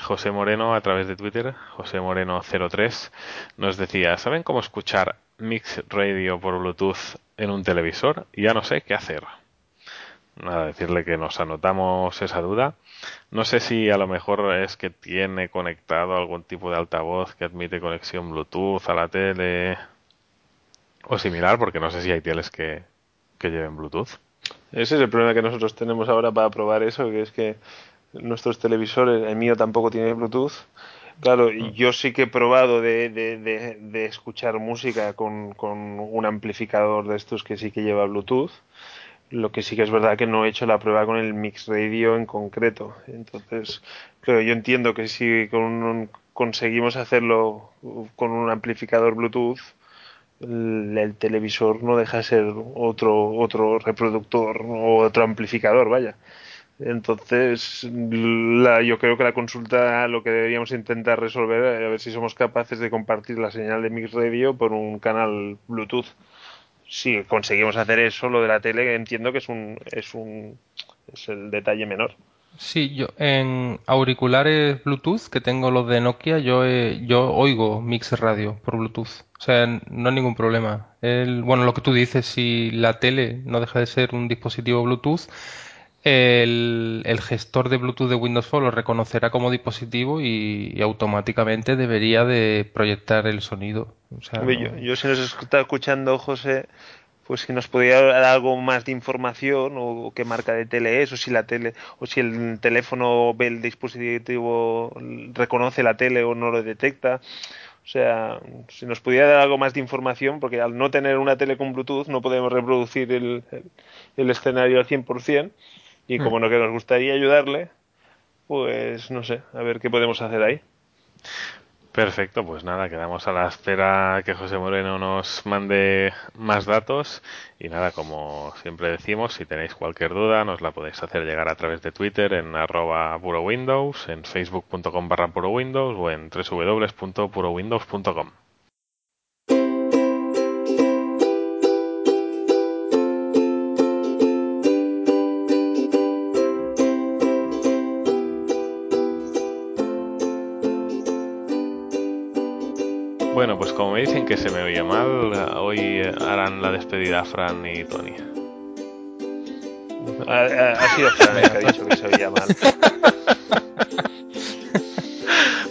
José Moreno, a través de Twitter, José Moreno03, nos decía, ¿saben cómo escuchar Mix Radio por Bluetooth en un televisor? Ya no sé qué hacer. Nada, decirle que nos anotamos esa duda. No sé si a lo mejor es que tiene conectado algún tipo de altavoz que admite conexión Bluetooth a la tele o similar, porque no sé si hay teles que, que lleven Bluetooth. Ese es el problema que nosotros tenemos ahora para probar eso, que es que nuestros televisores, el mío tampoco tiene Bluetooth. Claro, y yo sí que he probado de, de, de, de escuchar música con, con un amplificador de estos que sí que lleva Bluetooth. Lo que sí que es verdad que no he hecho la prueba con el Mix Radio en concreto. Entonces, claro, yo entiendo que si con un- conseguimos hacerlo con un amplificador Bluetooth, el, el televisor no deja de ser otro otro reproductor o otro amplificador, vaya. Entonces, la, yo creo que la consulta lo que deberíamos intentar resolver es a ver si somos capaces de compartir la señal de Mix Radio por un canal Bluetooth. Si conseguimos hacer eso, lo de la tele entiendo que es un es un es el detalle menor. Sí, yo en auriculares Bluetooth que tengo los de Nokia, yo eh, yo oigo Mix Radio por Bluetooth. O sea, no hay ningún problema. El, bueno, lo que tú dices, si la tele no deja de ser un dispositivo Bluetooth, el, el gestor de Bluetooth de Windows Phone lo reconocerá como dispositivo y, y automáticamente debería de proyectar el sonido. O sea, Hombre, no- yo, yo si nos está escuchando José, pues si nos podría dar algo más de información o qué marca de tele es o si la tele o si el teléfono ve el dispositivo reconoce la tele o no lo detecta. O sea, si nos pudiera dar algo más de información, porque al no tener una tele con Bluetooth no podemos reproducir el, el, el escenario al 100%, y como no que nos gustaría ayudarle, pues no sé, a ver qué podemos hacer ahí. Perfecto, pues nada, quedamos a la espera que José Moreno nos mande más datos y nada, como siempre decimos, si tenéis cualquier duda nos la podéis hacer llegar a través de Twitter en arroba puro Windows, en facebook.com barra puro Windows o en www.purowindows.com. que se me oye mal. Hoy harán la despedida Fran y Tony. Ha, ha- ha sido Fran el que ha dicho que se oía mal.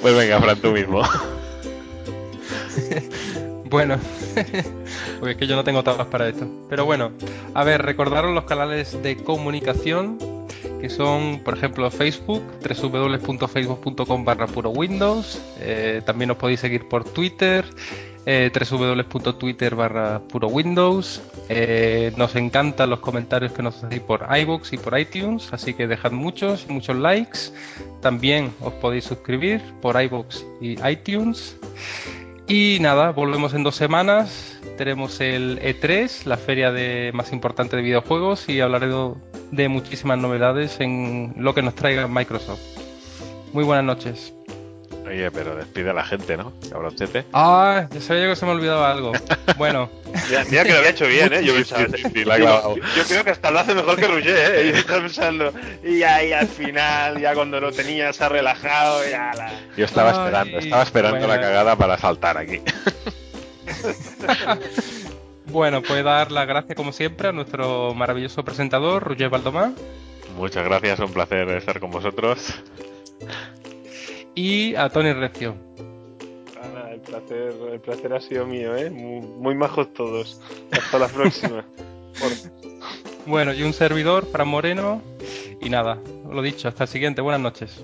Pues venga, Fran, tú mismo. Bueno, porque es que yo no tengo tablas para esto. Pero bueno, a ver, recordaros los canales de comunicación que son, por ejemplo, Facebook, www.facebook.com barra puro Windows. Eh, también os podéis seguir por Twitter, eh, www.twitter barra puro Windows. Eh, nos encantan los comentarios que nos hacéis por iBox y por iTunes, así que dejad muchos, muchos likes. También os podéis suscribir por iBox y iTunes. Y nada, volvemos en dos semanas. Tenemos el E3, la feria de, más importante de videojuegos, y hablaré de, muchísimas novedades en lo que nos traiga Microsoft. Muy buenas noches. Oye, pero despide a la gente, ¿no? Cabroncete. Ah, ya sabía yo que se me olvidaba algo. Bueno, Mira, mira que lo había hecho bien, ¿eh? Yo, pensaba, creo que hasta lo hace mejor que Roger, ¿eh? Y estaba pensando, y ahí al final, ya cuando lo tenía, se ha relajado, ya la... Yo estaba Ay, esperando, estaba esperando la cagada para saltar aquí. bueno, pues dar las gracias como siempre a nuestro maravilloso presentador, Roger Baldomán, Muchas gracias, un placer estar con vosotros. Y a Tony Recio. El placer, el placer ha sido mío, ¿eh? Muy, muy majos todos. Hasta la próxima. Bueno, y un servidor, Fran Moreno. Y nada, lo dicho, hasta el siguiente. Buenas noches.